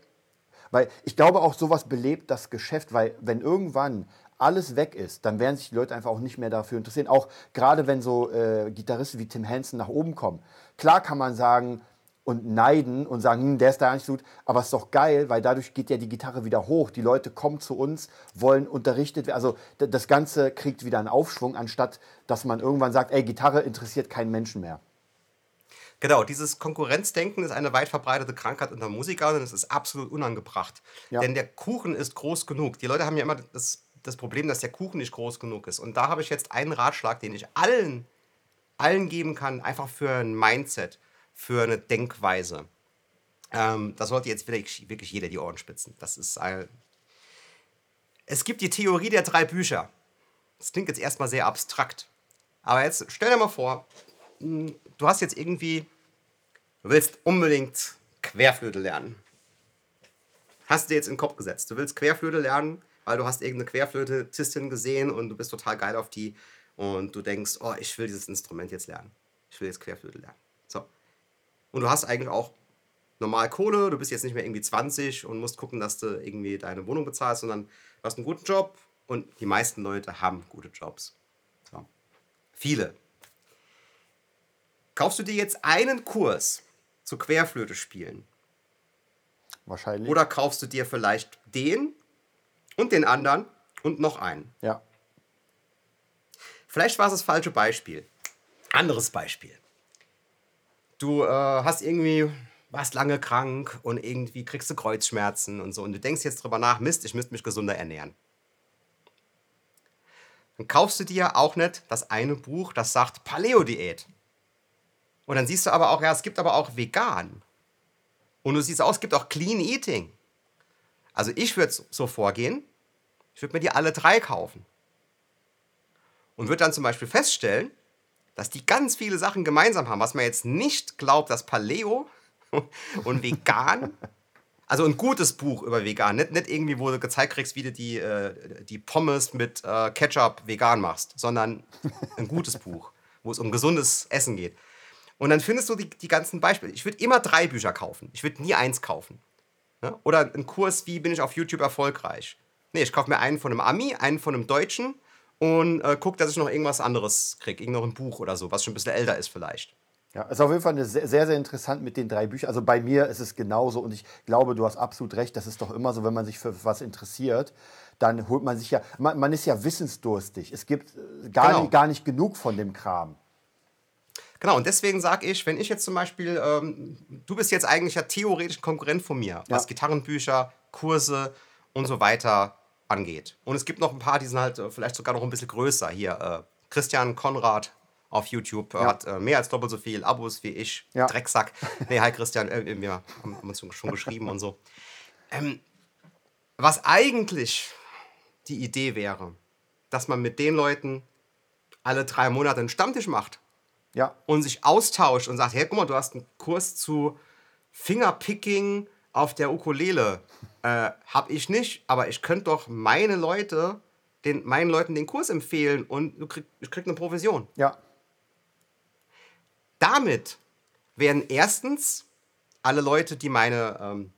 weil ich glaube auch, sowas belebt das Geschäft, weil wenn irgendwann alles weg ist, dann werden sich die Leute einfach auch nicht mehr dafür interessieren. Auch gerade wenn so äh, Gitarristen wie Tim Henson nach oben kommen. Klar kann man sagen und neiden und sagen, hm, der ist da nicht so gut, aber es ist doch geil, weil dadurch geht ja die Gitarre wieder hoch. Die Leute kommen zu uns, wollen unterrichtet werden. Also das Ganze kriegt wieder einen Aufschwung, anstatt dass man irgendwann sagt, ey, Gitarre interessiert keinen Menschen mehr. Genau, dieses Konkurrenzdenken ist eine weit verbreitete Krankheit unter Musikern und es ist absolut unangebracht. Ja. Denn der Kuchen ist groß genug. Die Leute haben ja immer das, das Problem, dass der Kuchen nicht groß genug ist. Und da habe ich jetzt einen Ratschlag, den ich allen, allen geben kann, einfach für ein Mindset, für eine Denkweise. Ähm, da sollte jetzt wirklich, wirklich jeder die Ohren spitzen. Das ist ein. Es gibt die Theorie der drei Bücher. Das klingt jetzt erstmal sehr abstrakt. Aber jetzt stell dir mal vor, du hast jetzt irgendwie, du willst unbedingt Querflöte lernen. Hast du dir jetzt in den Kopf gesetzt. Du willst Querflöte lernen, weil du hast irgendeine Querflötistin gesehen und du bist total geil auf die und du denkst, oh, ich will dieses Instrument jetzt lernen. Ich will jetzt Querflöte lernen. Und du hast eigentlich auch normal Kohle, du bist jetzt nicht mehr irgendwie 20 und musst gucken, dass du irgendwie deine Wohnung bezahlst, sondern du hast einen guten Job und die meisten Leute haben gute Jobs. So. Viele. Kaufst du dir jetzt einen Kurs zu Querflöte spielen Wahrscheinlich. oder kaufst du dir vielleicht den und den anderen und noch einen? ja. Vielleicht war es das falsche Beispiel. Anderes Beispiel. Du äh, hast irgendwie, warst lange krank und irgendwie kriegst du Kreuzschmerzen und so und du denkst jetzt drüber nach, Mist, ich müsste mich gesunder ernähren. Dann kaufst du dir auch nicht das eine Buch, das sagt Paleo-Diät. Und dann siehst du aber auch, ja, es gibt aber auch vegan. Und du siehst aus, es gibt auch Clean Eating. Also ich würde so vorgehen, ich würde mir die alle drei kaufen. Und würde dann zum Beispiel feststellen, dass die ganz viele Sachen gemeinsam haben, was man jetzt nicht glaubt, dass Paleo [LAUGHS] und vegan, also ein gutes Buch über vegan, nicht, nicht irgendwie, wo du gezeigt kriegst, wie du die, äh, die Pommes mit äh, Ketchup vegan machst, sondern ein gutes Buch, wo es um gesundes Essen geht. Und dann findest du die, die ganzen Beispiele. Ich würde immer drei Bücher kaufen. Ich würde nie eins kaufen. Ne? Oder einen Kurs, wie bin ich auf YouTube erfolgreich. Nee, ich kaufe mir einen von einem Ami, einen von einem Deutschen und äh, gucke, dass ich noch irgendwas anderes kriege. Irgend noch ein Buch oder so, was schon ein bisschen älter ist vielleicht. Ja, ist auf jeden Fall sehr, sehr, interessant mit den drei Büchern. Also bei mir ist es genauso und ich glaube, du hast absolut recht. Das ist doch immer so, wenn man sich für was interessiert, dann holt man sich ja, man, man ist ja wissensdurstig. Es gibt äh, gar, Genau. nicht, gar nicht genug von dem Kram. Genau, und deswegen sage ich, wenn ich jetzt zum Beispiel, ähm, du bist jetzt eigentlich ja theoretisch ein Konkurrent von mir, was Ja. Gitarrenbücher, Kurse und so weiter angeht. Und es gibt noch ein paar, die sind halt äh, vielleicht sogar noch ein bisschen größer. Hier, äh, Christian Konrad auf YouTube äh, Ja. hat äh, mehr als doppelt so viel Abos wie ich. Ja. Drecksack. [LAUGHS] Nee, hi Christian, äh, wir haben uns schon geschrieben und so. Ähm, was eigentlich die Idee wäre, dass man mit den Leuten alle drei Monate einen Stammtisch macht Ja, und sich austauscht und sagt, hey, guck mal, du hast einen Kurs zu Fingerpicking auf der Ukulele. Äh, hab ich nicht, aber ich könnte doch meine Leute, den, meinen Leuten den Kurs empfehlen und du krieg, ich krieg eine Provision. ja, Damit werden erstens alle Leute, die meine ähm,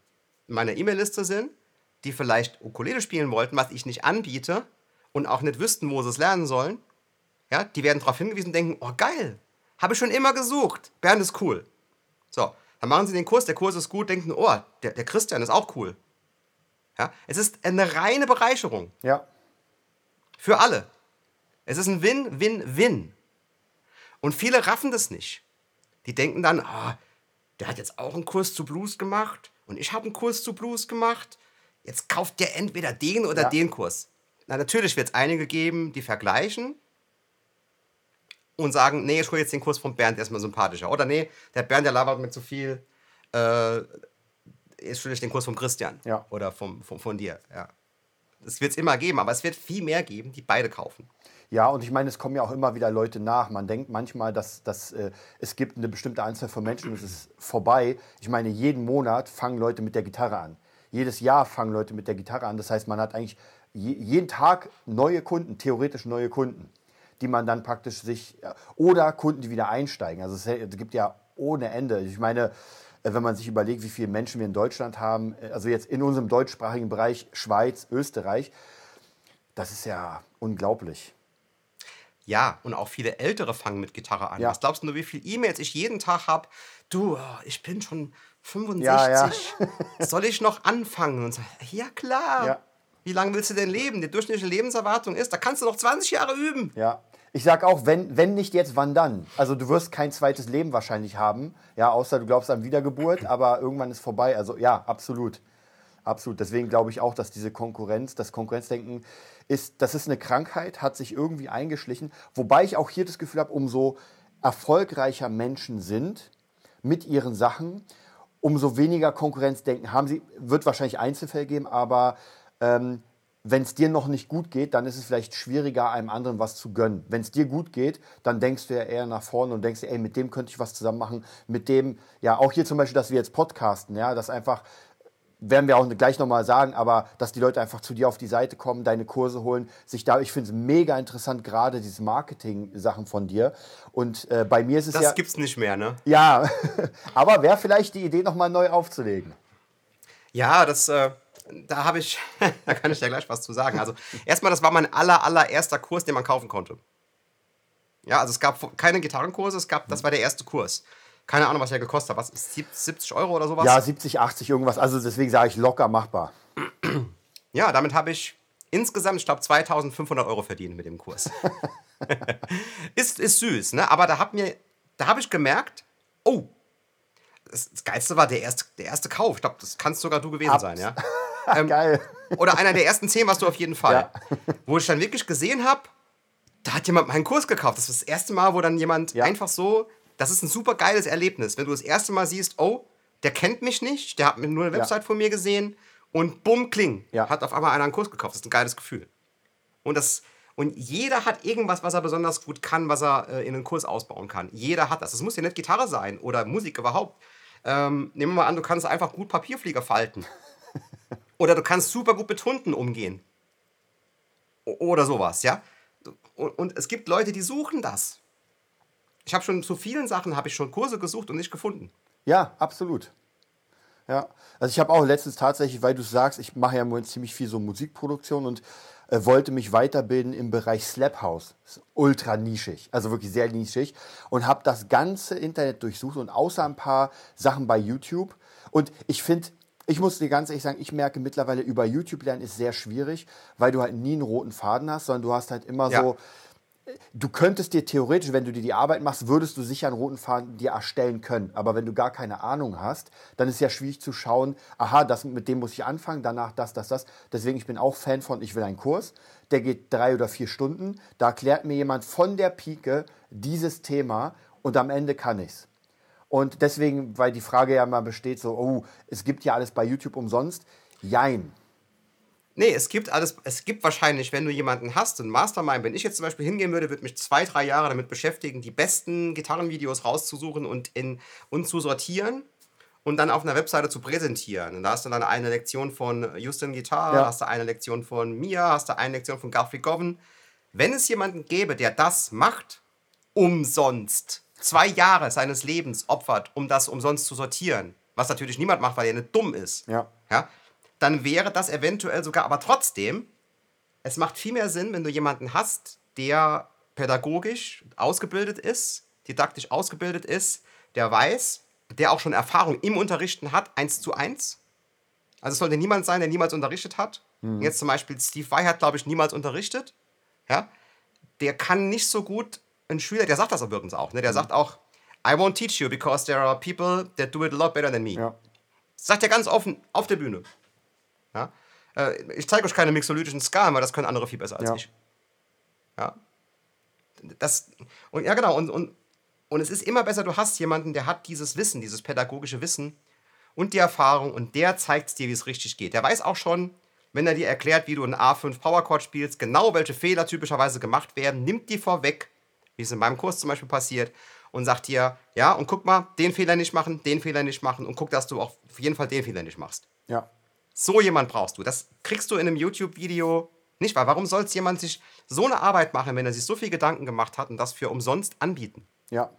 meine E-Mail-Liste sind, die vielleicht Ukulele spielen wollten, was ich nicht anbiete und auch nicht wüssten, wo sie es lernen sollen, ja, die werden darauf hingewiesen und denken, oh geil, habe ich schon immer gesucht, Bernd ist cool. So, dann machen sie den Kurs, der Kurs ist gut, denken, oh, der, der Christian ist auch cool. Ja, es ist eine reine Bereicherung ja, für alle. Es ist ein Win-Win-Win. Und viele raffen das nicht. Die denken dann, ah, der hat jetzt auch einen Kurs zu Blues gemacht und ich habe einen Kurs zu Blues gemacht. Jetzt kauft der entweder den oder Ja. den Kurs. Na, natürlich wird es einige geben, die vergleichen und sagen, nee, ich hole jetzt den Kurs von Bernd, der ist mir sympathischer. Oder nee, der Bernd, der labert mir zu viel. Äh, jetzt will ich den Kurs vom Christian. Ja. Oder vom, vom, von dir. Ja. Das wird es immer geben, aber es wird viel mehr geben, die beide kaufen. Ja, und ich meine, es kommen ja auch immer wieder Leute nach. Man denkt manchmal, dass, dass äh, es gibt eine bestimmte Anzahl von Menschen und es ist vorbei. Ich meine, jeden Monat fangen Leute mit der Gitarre an. Jedes Jahr fangen Leute mit der Gitarre an. Das heißt, man hat eigentlich je, jeden Tag neue Kunden, theoretisch neue Kunden, die man dann praktisch sich ja, oder Kunden, die wieder einsteigen. Also es, gibt ja ohne Ende. Ich meine, äh, wenn man sich überlegt, wie viele Menschen wir in Deutschland haben, äh, also jetzt in unserem deutschsprachigen Bereich Schweiz, Österreich, das ist ja unglaublich. Ja, und auch viele Ältere fangen mit Gitarre an. Ja. Was glaubst du, wie viele E-Mails ich jeden Tag habe? Du, ich bin schon 65. Ja, ja. [LAUGHS] Soll ich noch anfangen? Und so, ja, klar. Wie lange willst du denn leben? Die durchschnittliche Lebenserwartung ist, da kannst du noch 20 Jahre üben. Ja. Ich sag auch, wenn, wenn nicht jetzt, wann dann? Also du wirst kein zweites Leben wahrscheinlich haben, ja, außer du glaubst an Wiedergeburt, aber irgendwann ist vorbei. Also ja, absolut. Absolut. Deswegen glaube ich auch, dass diese Konkurrenz, das Konkurrenzdenken ist, das ist eine Krankheit, hat sich irgendwie eingeschlichen. Wobei ich auch hier das Gefühl habe, umso erfolgreicher Menschen sind mit ihren Sachen, umso weniger Konkurrenzdenken haben sie. Wird wahrscheinlich Einzelfälle geben, aber ähm, wenn es dir noch nicht gut geht, dann ist es vielleicht schwieriger, einem anderen was zu gönnen. Wenn es dir gut geht, dann denkst du ja eher nach vorne und denkst ey, mit dem könnte ich was zusammen machen. Mit dem, ja, auch hier zum Beispiel, dass wir jetzt podcasten, ja, das einfach, werden wir auch gleich nochmal sagen, aber dass die Leute einfach zu dir auf die Seite kommen, deine Kurse holen, sich da, ich finde es mega interessant, gerade diese Marketing-Sachen von dir. Und äh, bei mir ist es Das ja. gibt's nicht mehr, ne? Ja, [LAUGHS] aber wäre vielleicht die Idee, nochmal neu aufzulegen. Ja, das, äh, da habe ich, [LAUGHS] da kann ich dir gleich was zu sagen. Also, erstmal, das war mein aller, allererster Kurs, den man kaufen konnte. Ja, also es gab keine Gitarrenkurse, es gab, das war der erste Kurs. Keine Ahnung, was der gekostet hat. Was, 70 Euro oder sowas? Ja, 70, 80, irgendwas. Also deswegen sage ich locker machbar. [CLEARS THROAT] Ja, damit habe ich insgesamt, ich glaube, 2500 Euro verdient mit dem Kurs. [LAUGHS] [LAUGHS] ist, ist süß, ne? Aber da habe da hab ich gemerkt, oh, das, das Geilste war der erste, der erste Kauf. Ich glaube, das kannst sogar du gewesen Abs- sein, ja? [LAUGHS] Geil. Oder einer der ersten zehn warst du auf jeden Fall. Ja. Wo ich dann wirklich gesehen habe, da hat jemand meinen Kurs gekauft. Das ist das erste Mal, wo dann jemand Ja. einfach so, das ist ein super geiles Erlebnis, wenn du das erste Mal siehst, oh, der kennt mich nicht, der hat nur eine Ja. Website von mir gesehen und bumm, kling, Ja. hat auf einmal einer einen Kurs gekauft. Das ist ein geiles Gefühl. Und, das, und jeder hat irgendwas, was er besonders gut kann, was er äh, in einen Kurs ausbauen kann. Jeder hat das. Das muss ja nicht Gitarre sein oder Musik überhaupt. Ähm, nehmen wir mal an, du kannst einfach gut Papierflieger falten. Oder du kannst super gut mit Hunden umgehen. Oder sowas, ja. Und, es gibt Leute, die suchen das. Ich habe schon zu vielen Sachen habe ich schon Kurse gesucht und nicht gefunden. Ja, absolut. Ja, also ich habe auch letztens tatsächlich, weil du sagst, ich mache ja im Moment ziemlich viel so Musikproduktion und äh, wollte mich weiterbilden im Bereich Slap House. Ultra nischig, also wirklich sehr nischig und habe das ganze Internet durchsucht und außer ein paar Sachen bei YouTube und ich finde ich muss dir ganz ehrlich sagen, ich merke mittlerweile über YouTube lernen ist sehr schwierig, weil du halt nie einen roten Faden hast, sondern du hast halt immer Ja. so du könntest dir theoretisch, wenn du dir die Arbeit machst, würdest du sicher einen roten Faden dir erstellen können. Aber wenn du gar keine Ahnung hast, dann ist ja schwierig zu schauen, aha, das, mit dem muss ich anfangen, danach das, das, das. Deswegen, ich bin auch Fan von, ich will einen Kurs, der geht drei oder vier Stunden. Da erklärt mir jemand von der Pike dieses Thema und am Ende kann ich's. Und deswegen, weil die Frage ja mal besteht, so, oh, es gibt ja alles bei YouTube umsonst. Jein. Nee, es gibt alles, es gibt wahrscheinlich, wenn du jemanden hast, einen Mastermind, wenn ich jetzt zum Beispiel hingehen würde, würde mich zwei, drei Jahre damit beschäftigen, die besten Gitarrenvideos rauszusuchen und, in, und zu sortieren und dann auf einer Webseite zu präsentieren. Und da hast du dann eine Lektion von Houston Guitar, Ja. hast du eine Lektion von Mia, hast du eine Lektion von Guthrie Govan. Wenn es jemanden gäbe, der das macht, umsonst, zwei Jahre seines Lebens opfert, um das umsonst zu sortieren, was natürlich niemand macht, weil er nicht dumm ist, Ja. ja, dann wäre das eventuell sogar, aber trotzdem, es macht viel mehr Sinn, wenn du jemanden hast, der pädagogisch ausgebildet ist, didaktisch ausgebildet ist, der weiß, der auch schon Erfahrung im Unterrichten hat, eins zu eins. Also es sollte niemand sein, der niemals unterrichtet hat. Jetzt zum Beispiel Steve Vai hat, glaube ich, niemals unterrichtet. Ja? Der kann nicht so gut ein Schüler, der sagt das übrigens auch, ne? der sagt auch, I won't teach you because there are people that do it a lot better than me. Ja. Das sagt er ganz offen auf der Bühne. Ja? Äh, ich zeige euch keine mixologischen Skalen, weil das können andere viel besser als Ja. ich. Ja. Das, und ja, genau. Und, und, und es ist immer besser, du hast jemanden, der hat dieses Wissen, dieses pädagogische Wissen und die Erfahrung und der zeigt es dir, wie es richtig geht. Der weiß auch schon, wenn er dir erklärt, wie du einen A5 Powerchord spielst, genau welche Fehler typischerweise gemacht werden, nimmt die vorweg, wie es in meinem Kurs zum Beispiel passiert, und sagt dir, ja, und guck mal, den Fehler nicht machen, den Fehler nicht machen und guck, dass du auch auf jeden Fall den Fehler nicht machst. Ja. So jemand brauchst du. Das kriegst du in einem YouTube-Video nicht, weil warum soll jemand sich so eine Arbeit machen, wenn er sich so viel Gedanken gemacht hat und das für umsonst anbieten? Ja.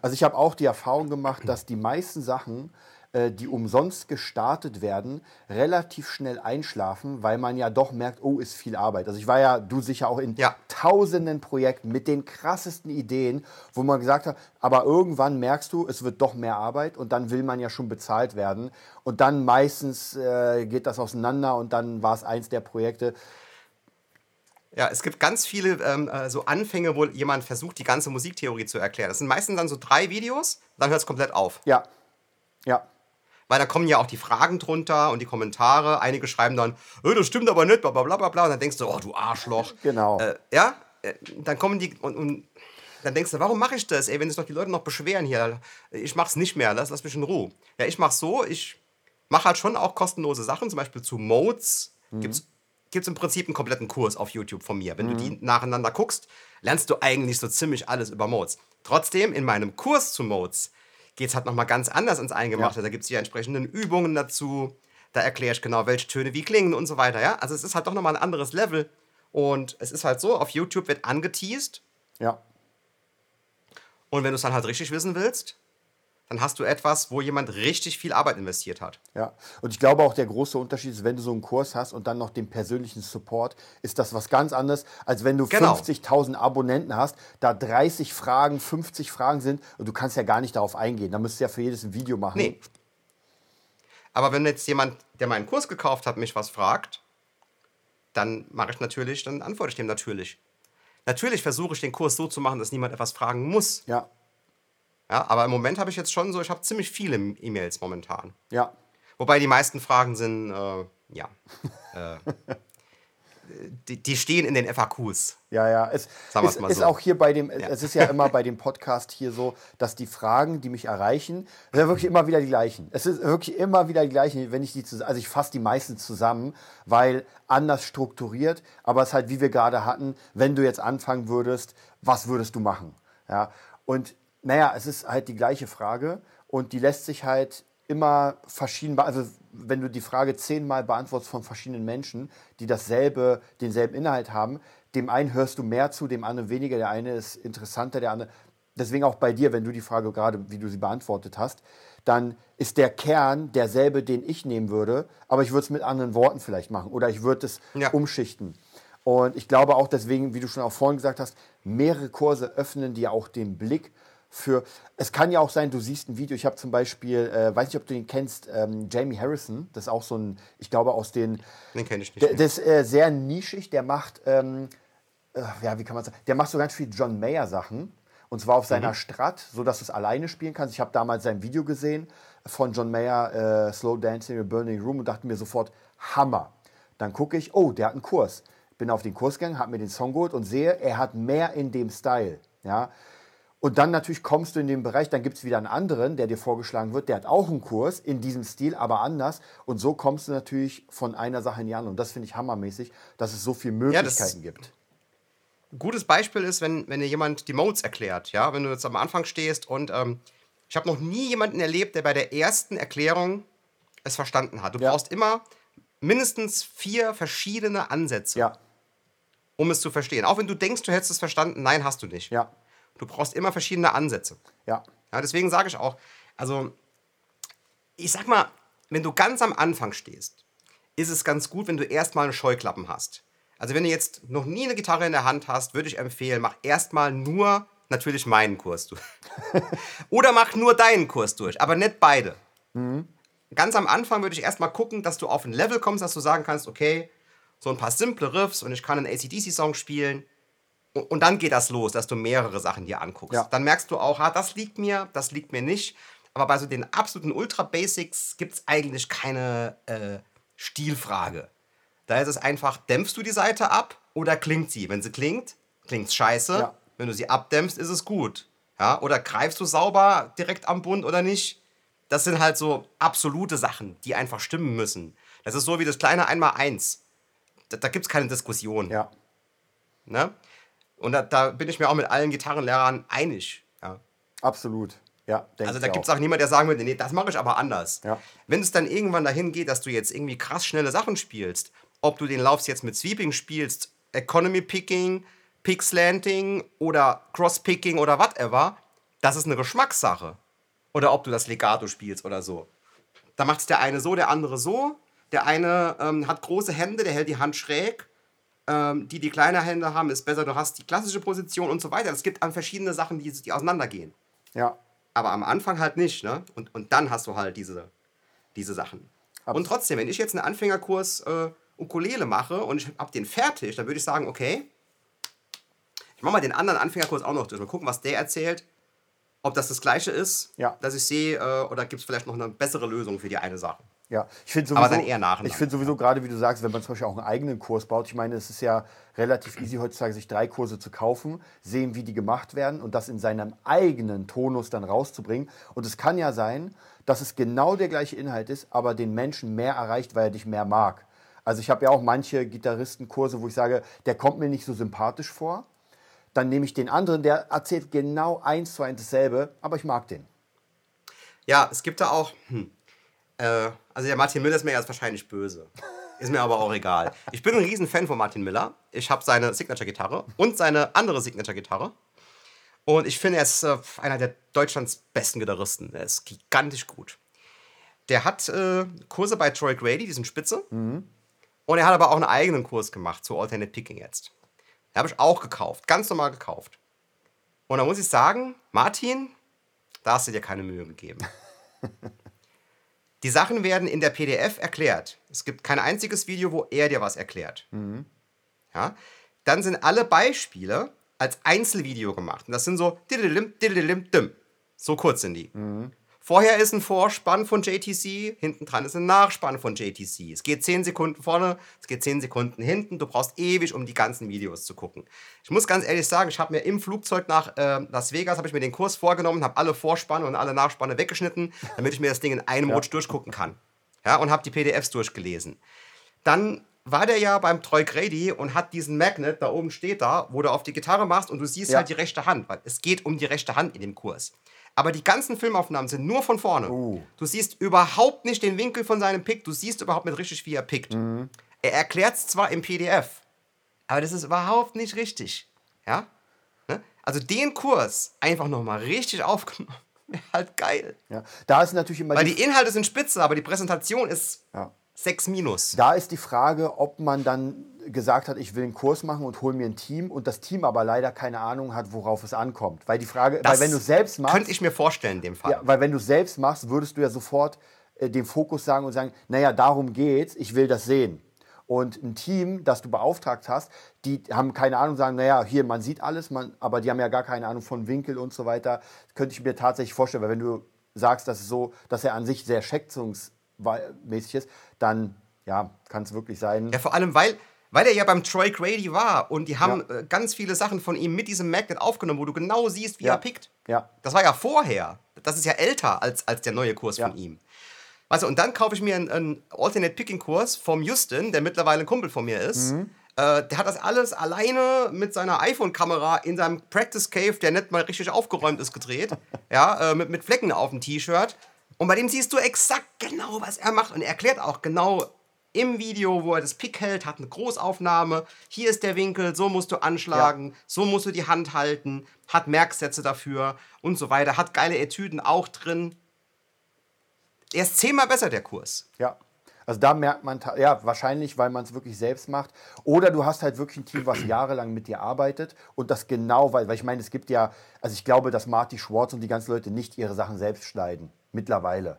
Also ich habe auch die Erfahrung gemacht, dass die meisten Sachen, die umsonst gestartet werden, relativ schnell einschlafen, weil man ja doch merkt, oh, ist viel Arbeit. Also ich war ja, du sicher auch in Ja. tausenden Projekten mit den krassesten Ideen, wo man gesagt hat, aber irgendwann merkst du, es wird doch mehr Arbeit und dann will man ja schon bezahlt werden. Und dann meistens äh, geht das auseinander und dann war es eins der Projekte. Ja, es gibt ganz viele ähm, äh, so Anfänge, wo jemand versucht, die ganze Musiktheorie zu erklären. Das sind meistens dann so drei Videos, dann hört es komplett auf. Ja. Ja. Weil da kommen ja auch die Fragen drunter und die Kommentare. Einige schreiben dann, "Äh, das stimmt aber nicht, bla bla bla bla. Und dann denkst du, oh, du Arschloch. Genau. Äh, ja, äh, dann kommen die und, und dann denkst du, warum mache ich das? Ey, wenn sich doch die Leute noch beschweren hier, ich mach's nicht mehr, lass, lass mich in Ruhe. Ja, ich mach's so, ich mache halt schon auch kostenlose Sachen, zum Beispiel zu Modes gibt's gibt's im Prinzip einen kompletten Kurs auf YouTube von mir. Wenn du die nacheinander guckst, lernst du eigentlich so ziemlich alles über Modes. Trotzdem, in meinem Kurs zu Modes geht es halt nochmal ganz anders ins Eingemachte. Da gibt es die entsprechenden Übungen dazu. Da erkläre ich genau, welche Töne wie klingen und so weiter. Ja? Also es ist halt doch nochmal ein anderes Level. Und es ist halt so, auf YouTube wird angeteased. Ja. Und wenn du es dann halt richtig wissen willst, dann hast du etwas, wo jemand richtig viel Arbeit investiert hat. Ja, und ich glaube auch der große Unterschied ist, wenn du so einen Kurs hast und dann noch den persönlichen Support, ist das was ganz anderes, als wenn du Genau. 50.000 Abonnenten hast, da 30 Fragen, 50 Fragen sind und du kannst ja gar nicht darauf eingehen. Da müsstest du ja für jedes ein Video machen. Nee. Aber wenn jetzt jemand, der meinen Kurs gekauft hat, mich was fragt, dann mache ich natürlich, dann antworte ich dem natürlich. Natürlich versuche ich den Kurs so zu machen, dass niemand etwas fragen muss. Ja, Ja, aber im Moment habe ich jetzt schon so, ich habe ziemlich viele E-Mails momentan. ja, Wobei die meisten Fragen sind, äh, ja. äh, [LAUGHS] die, die stehen in den FAQs. Ja, ja. Es Sagen ist, mal ist so. auch hier bei dem, es ist ja immer bei dem Podcast hier so, dass die Fragen, die mich erreichen, sind ja wirklich immer wieder die gleichen. Es ist wirklich immer wieder die gleichen, wenn ich die also ich fasse die meisten zusammen, weil anders strukturiert, aber es ist halt, wie wir gerade hatten, wenn du jetzt anfangen würdest, was würdest du machen? Ja. Und naja, es ist halt die gleiche Frage und die lässt sich halt immer verschieden, be- also wenn du die Frage zehnmal beantwortest von verschiedenen Menschen, die dasselbe, denselben Inhalt haben, dem einen hörst du mehr zu, dem anderen weniger, der eine ist interessanter, der andere. Deswegen auch bei dir, wenn du die Frage gerade, wie du sie beantwortet hast, dann ist der Kern derselbe, den ich nehmen würde, aber ich würde es mit anderen Worten vielleicht machen oder ich würde es Ja. umschichten. Und ich glaube auch deswegen, wie du schon auch vorhin gesagt hast, mehrere Kurse öffnen dir auch den Blick für. Es kann ja auch sein, du siehst ein Video. Ich habe zum Beispiel, äh, weiß nicht, ob du den kennst, ähm, Jamie Harrison. Das ist auch so ein, ich glaube, aus den. Den kenne ich nicht. Der, das ist äh, sehr nischig. Der macht, ähm, äh, ja, wie kann man sagen? Der macht so ganz viel John Mayer Sachen. Und zwar auf seiner Strat, so dass du es alleine spielen kannst. Ich habe damals sein Video gesehen von John Mayer, äh, Slow Dancing in a Burning Room, und dachte mir sofort, Hammer. Dann gucke ich, oh, der hat einen Kurs. Bin auf den Kurs gegangen, habe mir den Song geholt und sehe, er hat mehr in dem Style. Ja. Und dann natürlich kommst du in den Bereich, dann gibt es wieder einen anderen, der dir vorgeschlagen wird, der hat auch einen Kurs in diesem Stil, aber anders. Und so kommst du natürlich von einer Sache in die andere. Und das finde ich hammermäßig, dass es so viele Möglichkeiten gibt. Ein gutes Beispiel ist, wenn, wenn dir jemand die Modes erklärt, ja, wenn du jetzt am Anfang stehst und ähm, ich habe noch nie jemanden erlebt, der bei der ersten Erklärung es verstanden hat. Du Ja. brauchst immer mindestens vier verschiedene Ansätze, Ja, um es zu verstehen. Auch wenn du denkst, du hättest es verstanden, nein, hast du nicht. ja, Du brauchst immer verschiedene Ansätze. ja, Ja, deswegen sage ich auch, also ich sag mal, wenn du ganz am Anfang stehst, ist es ganz gut, wenn du erstmal eine Scheuklappen hast. Also wenn du jetzt noch nie eine Gitarre in der Hand hast, würde ich empfehlen, mach erstmal nur natürlich meinen Kurs durch. [LAUGHS] Oder mach nur deinen Kurs durch, aber nicht beide. Ganz am Anfang würde ich erstmal gucken, dass du auf ein Level kommst, dass du sagen kannst, okay, so ein paar simple Riffs und ich kann einen ACDC-Song spielen. Und, dann geht das los, dass du mehrere Sachen dir anguckst. Ja. Dann merkst du auch, ah, das liegt mir, das liegt mir nicht. Aber bei so den absoluten Ultra-Basics gibt es eigentlich keine äh, Stilfrage. Da ist es einfach, dämpfst du die Seite ab oder klingt sie? Wenn sie klingt, klingt es scheiße. Ja. Wenn du sie abdämpfst, ist es gut. Ja? Oder greifst du sauber direkt am Bund oder nicht? Das sind halt so absolute Sachen, die einfach stimmen müssen. Das ist so wie das kleine Einmal-Eins. Da, da gibt es keine Diskussion. ja. Ne? Und da, da bin ich mir auch mit allen Gitarrenlehrern einig. Ja. Absolut. Ja, Also da gibt es auch niemand, der sagen würde, nee, das mache ich aber anders. Ja. Wenn es dann irgendwann dahin geht, dass du jetzt irgendwie krass schnelle Sachen spielst, ob du den Laufs jetzt mit Sweeping spielst, Economy Picking, Pick Slanting oder Cross Picking oder whatever, das ist eine Geschmackssache. Oder ob du das Legato spielst oder so. Da macht es der eine so, der andere so. Der eine ähm, hat große Hände, der hält die Hand schräg. Ähm, die, die kleine Hände haben, ist besser, du hast die klassische Position und so weiter. Es gibt an verschiedene Sachen, die, die auseinandergehen. Ja, Aber am Anfang halt nicht, ne? Und, und dann hast du halt diese, diese Sachen. Und trotzdem, wenn ich jetzt einen Anfängerkurs äh, Ukulele mache und ich hab den fertig, dann würde ich sagen, okay, ich mache mal den anderen Anfängerkurs auch noch durch. Mal gucken, was der erzählt. Ob das das gleiche ist, Ja. dass ich sehe, äh, oder gibt es vielleicht noch eine bessere Lösung für die eine Sache. Ja, ich finde Aber sowieso, dann eher nacheinander. ich finde sowieso gerade, wie du sagst, wenn man zum Beispiel auch einen eigenen Kurs baut, ich meine, es ist ja relativ easy heutzutage, sich drei Kurse zu kaufen, sehen, wie die gemacht werden und das in seinem eigenen Tonus dann rauszubringen. Und es kann ja sein, dass es genau der gleiche Inhalt ist, aber den Menschen mehr erreicht, weil er dich mehr mag. Also ich habe ja auch manche Gitarristenkurse, wo ich sage, der kommt mir nicht so sympathisch vor. Dann nehme ich den anderen, der erzählt genau eins zu eins dasselbe, aber ich mag den. Ja, es gibt da auch. Hm, äh, also der Martin Miller ist mir jetzt wahrscheinlich böse. Ist mir aber auch egal. Ich bin ein Riesenfan von Martin Miller. Ich habe seine Signature-Gitarre und seine andere Signature-Gitarre. Und ich finde, er ist äh, einer der Deutschlands besten Gitarristen. Er ist gigantisch gut. Der hat äh, Kurse bei Troy Grady, diesen Spitze. Und er hat aber auch einen eigenen Kurs gemacht zu Alternate Picking jetzt. Den habe ich auch gekauft, ganz normal gekauft. Und da muss ich sagen, Martin, da hast du dir keine Mühe gegeben. [LAUGHS] Die Sachen werden in der PDF erklärt. Es gibt kein einziges Video, wo er dir was erklärt. Ja? Dann sind alle Beispiele als Einzelvideo gemacht. Und das sind so. So kurz sind die. Vorher ist ein Vorspann von JTC, hinten dran ist ein Nachspann von JTC. Es geht 10 Sekunden vorne, es geht 10 Sekunden hinten. Du brauchst ewig, um die ganzen Videos zu gucken. Ich muss ganz ehrlich sagen, ich habe mir im Flugzeug nach äh, Las Vegas ich mir den Kurs vorgenommen, habe alle Vorspanne und alle Nachspanne weggeschnitten, damit ich mir das Ding in einem ja. Rutsch durchgucken kann. Ja, und habe die PDFs durchgelesen. Dann war der ja beim Troy Grady und hat diesen Magnet, da oben steht da, wo du auf die Gitarre machst und du siehst ja. halt die rechte Hand, weil es geht um die rechte Hand in dem Kurs. Aber die ganzen Filmaufnahmen sind nur von vorne. Uh. Du siehst überhaupt nicht den Winkel von seinem Pick. Du siehst überhaupt nicht richtig, wie er pickt. Mhm. Er erklärt es zwar im PDF, aber das ist überhaupt nicht richtig. Ja? Ne? Also den Kurs einfach nochmal richtig [LAUGHS] aufgenommen. halt geil. Ja. Da ist natürlich immer Weil die, die Inhalte sind spitze, aber die Präsentation ist ja. 6 minus. Da ist die Frage, ob man dann gesagt hat, ich will einen Kurs machen und hole mir ein Team und das Team aber leider keine Ahnung hat, worauf es ankommt. Weil die Frage, das weil wenn du selbst machst. Könnte ich mir vorstellen, in dem Fall. Ja, weil wenn du selbst machst, würdest du ja sofort äh, den Fokus sagen und sagen, naja, darum geht's, ich will das sehen. Und ein Team, das du beauftragt hast, die haben keine Ahnung, sagen, naja, hier, man sieht alles, man, aber die haben ja gar keine Ahnung von Winkel und so weiter. Das könnte ich mir tatsächlich vorstellen, weil wenn du sagst, dass, es so, dass er an sich sehr schätzungsmäßig ist, dann ja, kann es wirklich sein. Ja, vor allem, weil, weil er ja beim Troy Grady war und die haben ja. Äh, ganz viele Sachen von ihm mit diesem Magnet aufgenommen, wo du genau siehst, wie ja. er pickt. Ja. Das war ja vorher. Das ist ja älter als, als der neue Kurs ja. von ihm. Weißt du, und dann kaufe ich mir einen, einen Alternate Picking Kurs vom Justin, der mittlerweile ein Kumpel von mir ist. Mhm. Äh, der hat das alles alleine mit seiner iPhone-Kamera in seinem Practice Cave, der nicht mal richtig aufgeräumt ist, gedreht. [LAUGHS] ja, äh, mit, mit Flecken auf dem T-Shirt. Und bei dem siehst du exakt genau, was er macht. Und er erklärt auch genau im Video, wo er das Pick hält, hat eine Großaufnahme. Hier ist der Winkel, so musst du anschlagen, ja. so musst du die Hand halten, hat Merksätze dafür und so weiter, hat geile Etüden auch drin. Er ist zehnmal besser, der Kurs. Ja. Also da merkt man, ja, wahrscheinlich, weil man es wirklich selbst macht. Oder du hast halt wirklich ein Team, was jahrelang mit dir arbeitet und das genau, weil, weil ich meine, es gibt ja, also ich glaube, dass Marty Schwartz und die ganzen Leute nicht ihre Sachen selbst schneiden. Mittlerweile.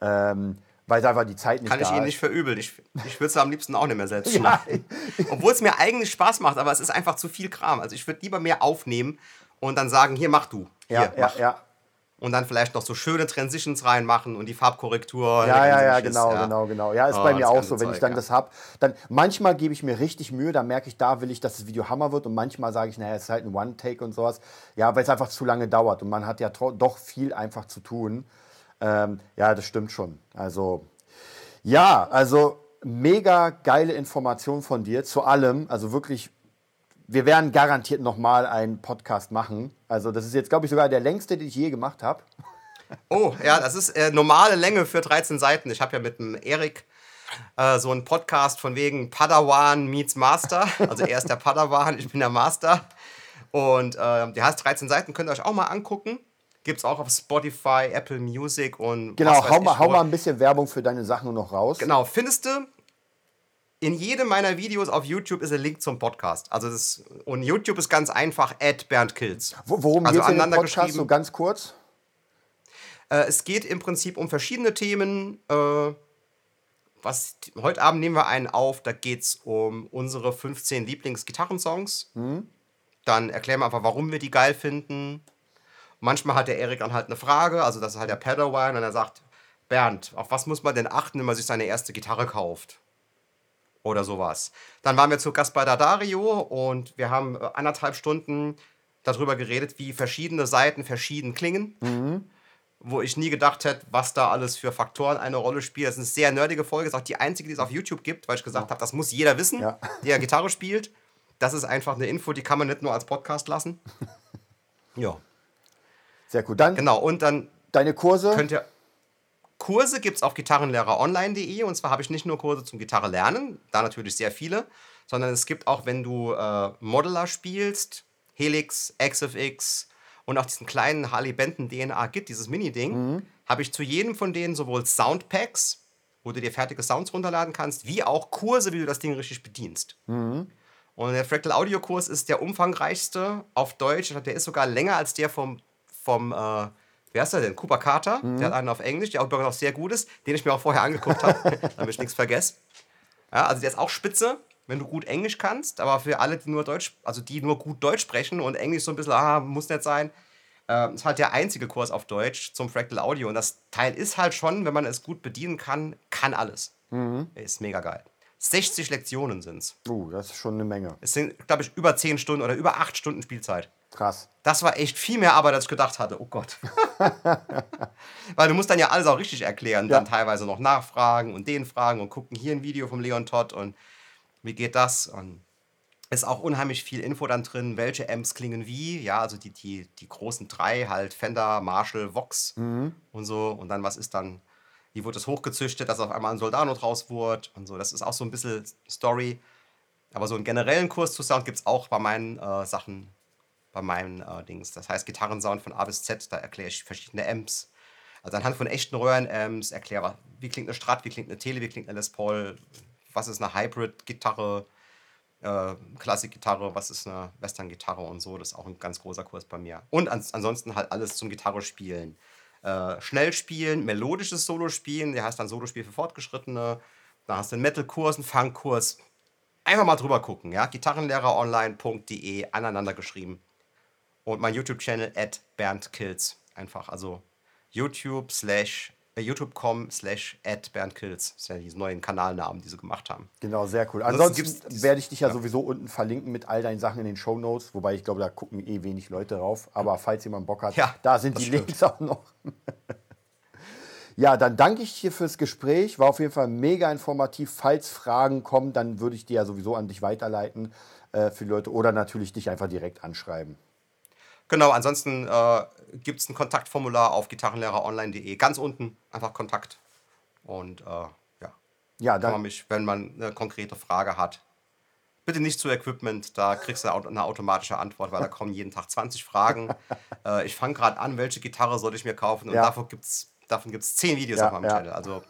Ähm, weil einfach die Zeit nicht Kann ich Ihnen nicht verübeln. Ich, ich würde es am liebsten auch nicht mehr selbst [LAUGHS] schneiden. ja. Obwohl es mir eigentlich Spaß macht, aber es ist einfach zu viel Kram. Also ich würde lieber mehr aufnehmen und dann sagen, hier mach du. Hier, ja, mach. ja, ja. Und dann vielleicht noch so schöne Transitions reinmachen und die Farbkorrektur. Ja, ja, ja, genau, ja. genau, genau. Ja, ist oh, bei mir auch so. Wenn Zeug, ich dann ja. das habe, dann manchmal gebe ich mir richtig Mühe, dann merke ich, da will ich, dass das Video Hammer wird und manchmal sage ich, naja, es ist halt ein One-Take und sowas. Ja, weil es einfach zu lange dauert und man hat ja doch viel einfach zu tun. Ähm, ja, das stimmt schon. Also, ja, also mega geile Information von dir zu allem. Also wirklich, wir werden garantiert nochmal einen Podcast machen. Also, das ist jetzt, glaube ich, sogar der längste, den ich je gemacht habe. [LAUGHS] Oh, ja, das ist äh, normale Länge für 13 Seiten. Ich habe ja mit dem Erik äh, so einen Podcast von wegen Padawan meets Master. Also er ist der Padawan, ich bin der Master. Und äh, der heißt 13 Seiten, könnt ihr euch auch mal angucken. Gibt es auch auf Spotify, Apple Music und. Genau, hau mal, hau mal ein bisschen Werbung für deine Sachen noch raus. Genau, findest du. In jedem meiner Videos auf YouTube ist ein Link zum Podcast. Also das, und YouTube ist ganz einfach, at Bernd Kills. Wo, worum also geht es in Podcast, so ganz kurz? Äh, es geht im Prinzip um verschiedene Themen. Äh, was, heute Abend nehmen wir einen auf, da geht es um unsere 15 Lieblingsgitarrensongs. Mhm. Dann erklären wir einfach, warum wir die geil finden. Manchmal hat der Erik dann halt eine Frage, also das ist halt der Padawan und er sagt, Bernd, auf was muss man denn achten, wenn man sich seine erste Gitarre kauft? Oder sowas. Dann waren wir zu Gast bei Dadario und wir haben äh, anderthalb Stunden darüber geredet, wie verschiedene Seiten verschieden klingen. Mhm. Wo ich nie gedacht hätte, was da alles für Faktoren eine Rolle spielen. Das ist eine sehr nerdige Folge. Ist auch die einzige, die es auf YouTube gibt, weil ich gesagt ja. habe, das muss jeder wissen, ja. [LAUGHS] der Gitarre spielt. Das ist einfach eine Info, die kann man nicht nur als Podcast lassen. [LAUGHS] ja. Sehr gut. Dann genau, und dann deine Kurse. Könnt ihr, Kurse gibt es auf gitarrenlehreronline.de und zwar habe ich nicht nur Kurse zum Gitarre lernen, da natürlich sehr viele, sondern es gibt auch, wenn du äh, Modeler spielst, Helix, XFX und auch diesen kleinen Harley Benton DNA gibt, dieses Mini-Ding, mhm. habe ich zu jedem von denen sowohl Soundpacks, wo du dir fertige Sounds runterladen kannst, wie auch Kurse, wie du das Ding richtig bedienst. Mhm. Und der Fractal Audio Kurs ist der umfangreichste auf Deutsch. Der ist sogar länger als der vom vom, äh, wer ist der denn? Cooper Carter. Mhm. Der hat einen auf Englisch, der auch noch sehr gut ist, den ich mir auch vorher angeguckt habe, [LAUGHS] [LAUGHS] damit ich nichts vergesse. Ja, also der ist auch spitze, wenn du gut Englisch kannst, aber für alle, die nur Deutsch, also die nur gut Deutsch sprechen und Englisch so ein bisschen, ah, muss nicht sein, Äh, ist halt der einzige Kurs auf Deutsch zum Fractal Audio. Und das Teil ist halt schon, wenn man es gut bedienen kann, kann alles. Ist mega geil. 60 Lektionen sind es. Uh, das ist schon eine Menge. Es sind, glaube ich, über 10 Stunden oder über 8 Stunden Spielzeit. Krass. Das war echt viel mehr Arbeit, als ich gedacht hatte. Oh Gott. [LAUGHS] Weil du musst dann ja alles auch richtig erklären. Dann Ja. teilweise noch nachfragen und den fragen und gucken. Hier ein Video vom Leon Todd und wie geht das? Und ist auch unheimlich viel Info dann drin, welche Amps klingen wie. Ja, also die, die, die großen drei, halt Fender, Marshall, Vox und so. Und dann, was ist dann, wie wurde es hochgezüchtet, dass auf einmal ein Soldano draus wurde und so. Das ist auch so ein bisschen Story. Aber so einen generellen Kurs zu Sound gibt es auch bei meinen äh, Sachen, bei meinen äh, Dings. Das heißt Gitarrensound von A bis Z, da erkläre ich verschiedene Amps. Also anhand von echten Röhren-Amps erkläre, wie klingt eine Strat, wie klingt eine Tele, wie klingt eine Les Paul, was ist eine Hybrid-Gitarre, äh, Klassik-Gitarre, was ist eine Western-Gitarre und so. Das ist auch ein ganz großer Kurs bei mir. Und ans ansonsten halt alles zum Gitarre spielen. Äh, schnell spielen, melodisches Solo spielen, der heißt dann Solospiel für Fortgeschrittene. Dann hast du einen Metal-Kurs, einen Funk-Kurs. Einfach mal drüber gucken, ja. Gitarrenlehreronline.de, aneinander geschrieben. Und mein YouTube-Channel at berndkills. Einfach, also YouTube slash, äh, youtube.com slash at berndkills. Das sind ja diese neuen Kanalnamen, die sie gemacht haben. Genau, sehr cool. Ansonsten Ansonsten werde ich dich ja, ja. sowieso unten verlinken mit all deinen Sachen in den Show Notes, wobei ich glaube, da gucken eh wenig Leute drauf. Aber falls jemand Bock hat, Ja, da sind die stimmt. Links [LAUGHS] auch noch. ja, dann danke ich dir fürs Gespräch. War auf jeden Fall mega informativ. Falls Fragen kommen, dann würde ich die ja sowieso an dich weiterleiten äh, für die Leute oder natürlich dich einfach direkt anschreiben. Genau, ansonsten äh, gibt es ein Kontaktformular auf gitarrenlehreronline.de. Ganz unten einfach Kontakt. Und äh, ja, Ja, kann man dann, mich, wenn man eine konkrete Frage hat, bitte nicht zu Equipment, da kriegst du eine automatische Antwort, weil da kommen jeden Tag 20 Fragen. [LAUGHS] äh, ich fange gerade an, welche Gitarre soll ich mir kaufen? Und Ja. davon gibt es davon gibt's 10 Videos Ja, auf meinem ja. Channel. Also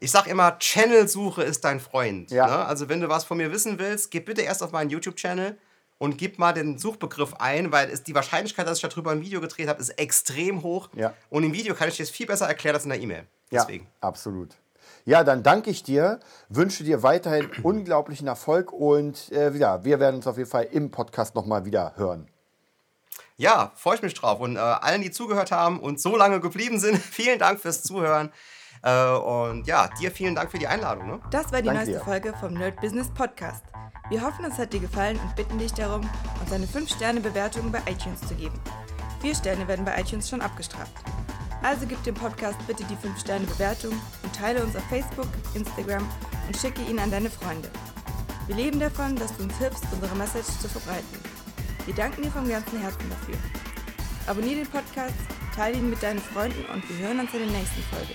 ich sag immer, Channelsuche ist dein Freund. Ne? Also wenn du was von mir wissen willst, geh bitte erst auf meinen YouTube-Channel und gib mal den Suchbegriff ein, weil es die Wahrscheinlichkeit, dass ich darüber ein Video gedreht habe, ist extrem hoch. Ja. Und im Video kann ich dir das viel besser erklären als in der E-Mail. ja, Deswegen. absolut. Ja, dann danke ich dir, wünsche dir weiterhin [CLEARS THROAT] unglaublichen Erfolg und äh, ja, wir werden uns auf jeden Fall im Podcast nochmal wieder hören. Ja, freue ich mich drauf. Und äh, allen, die zugehört haben und so lange geblieben sind, [LAUGHS] vielen Dank fürs Zuhören. Äh, und ja, dir vielen Dank für die Einladung. Ne? Das war die Danke neueste dir. Folge vom Nerd Business Podcast. Wir hoffen, es hat dir gefallen und bitten dich darum, uns eine 5-Sterne-Bewertung bei iTunes zu geben. Vier Sterne werden bei iTunes schon abgestraft. Also gib dem Podcast bitte die 5-Sterne-Bewertung und teile uns auf Facebook, Instagram und schicke ihn an deine Freunde. Wir leben davon, dass du uns hilfst, unsere Message zu verbreiten. Wir danken dir vom ganzen Herzen dafür. Abonnier den Podcast, teile ihn mit deinen Freunden und wir hören uns in der nächsten Folge,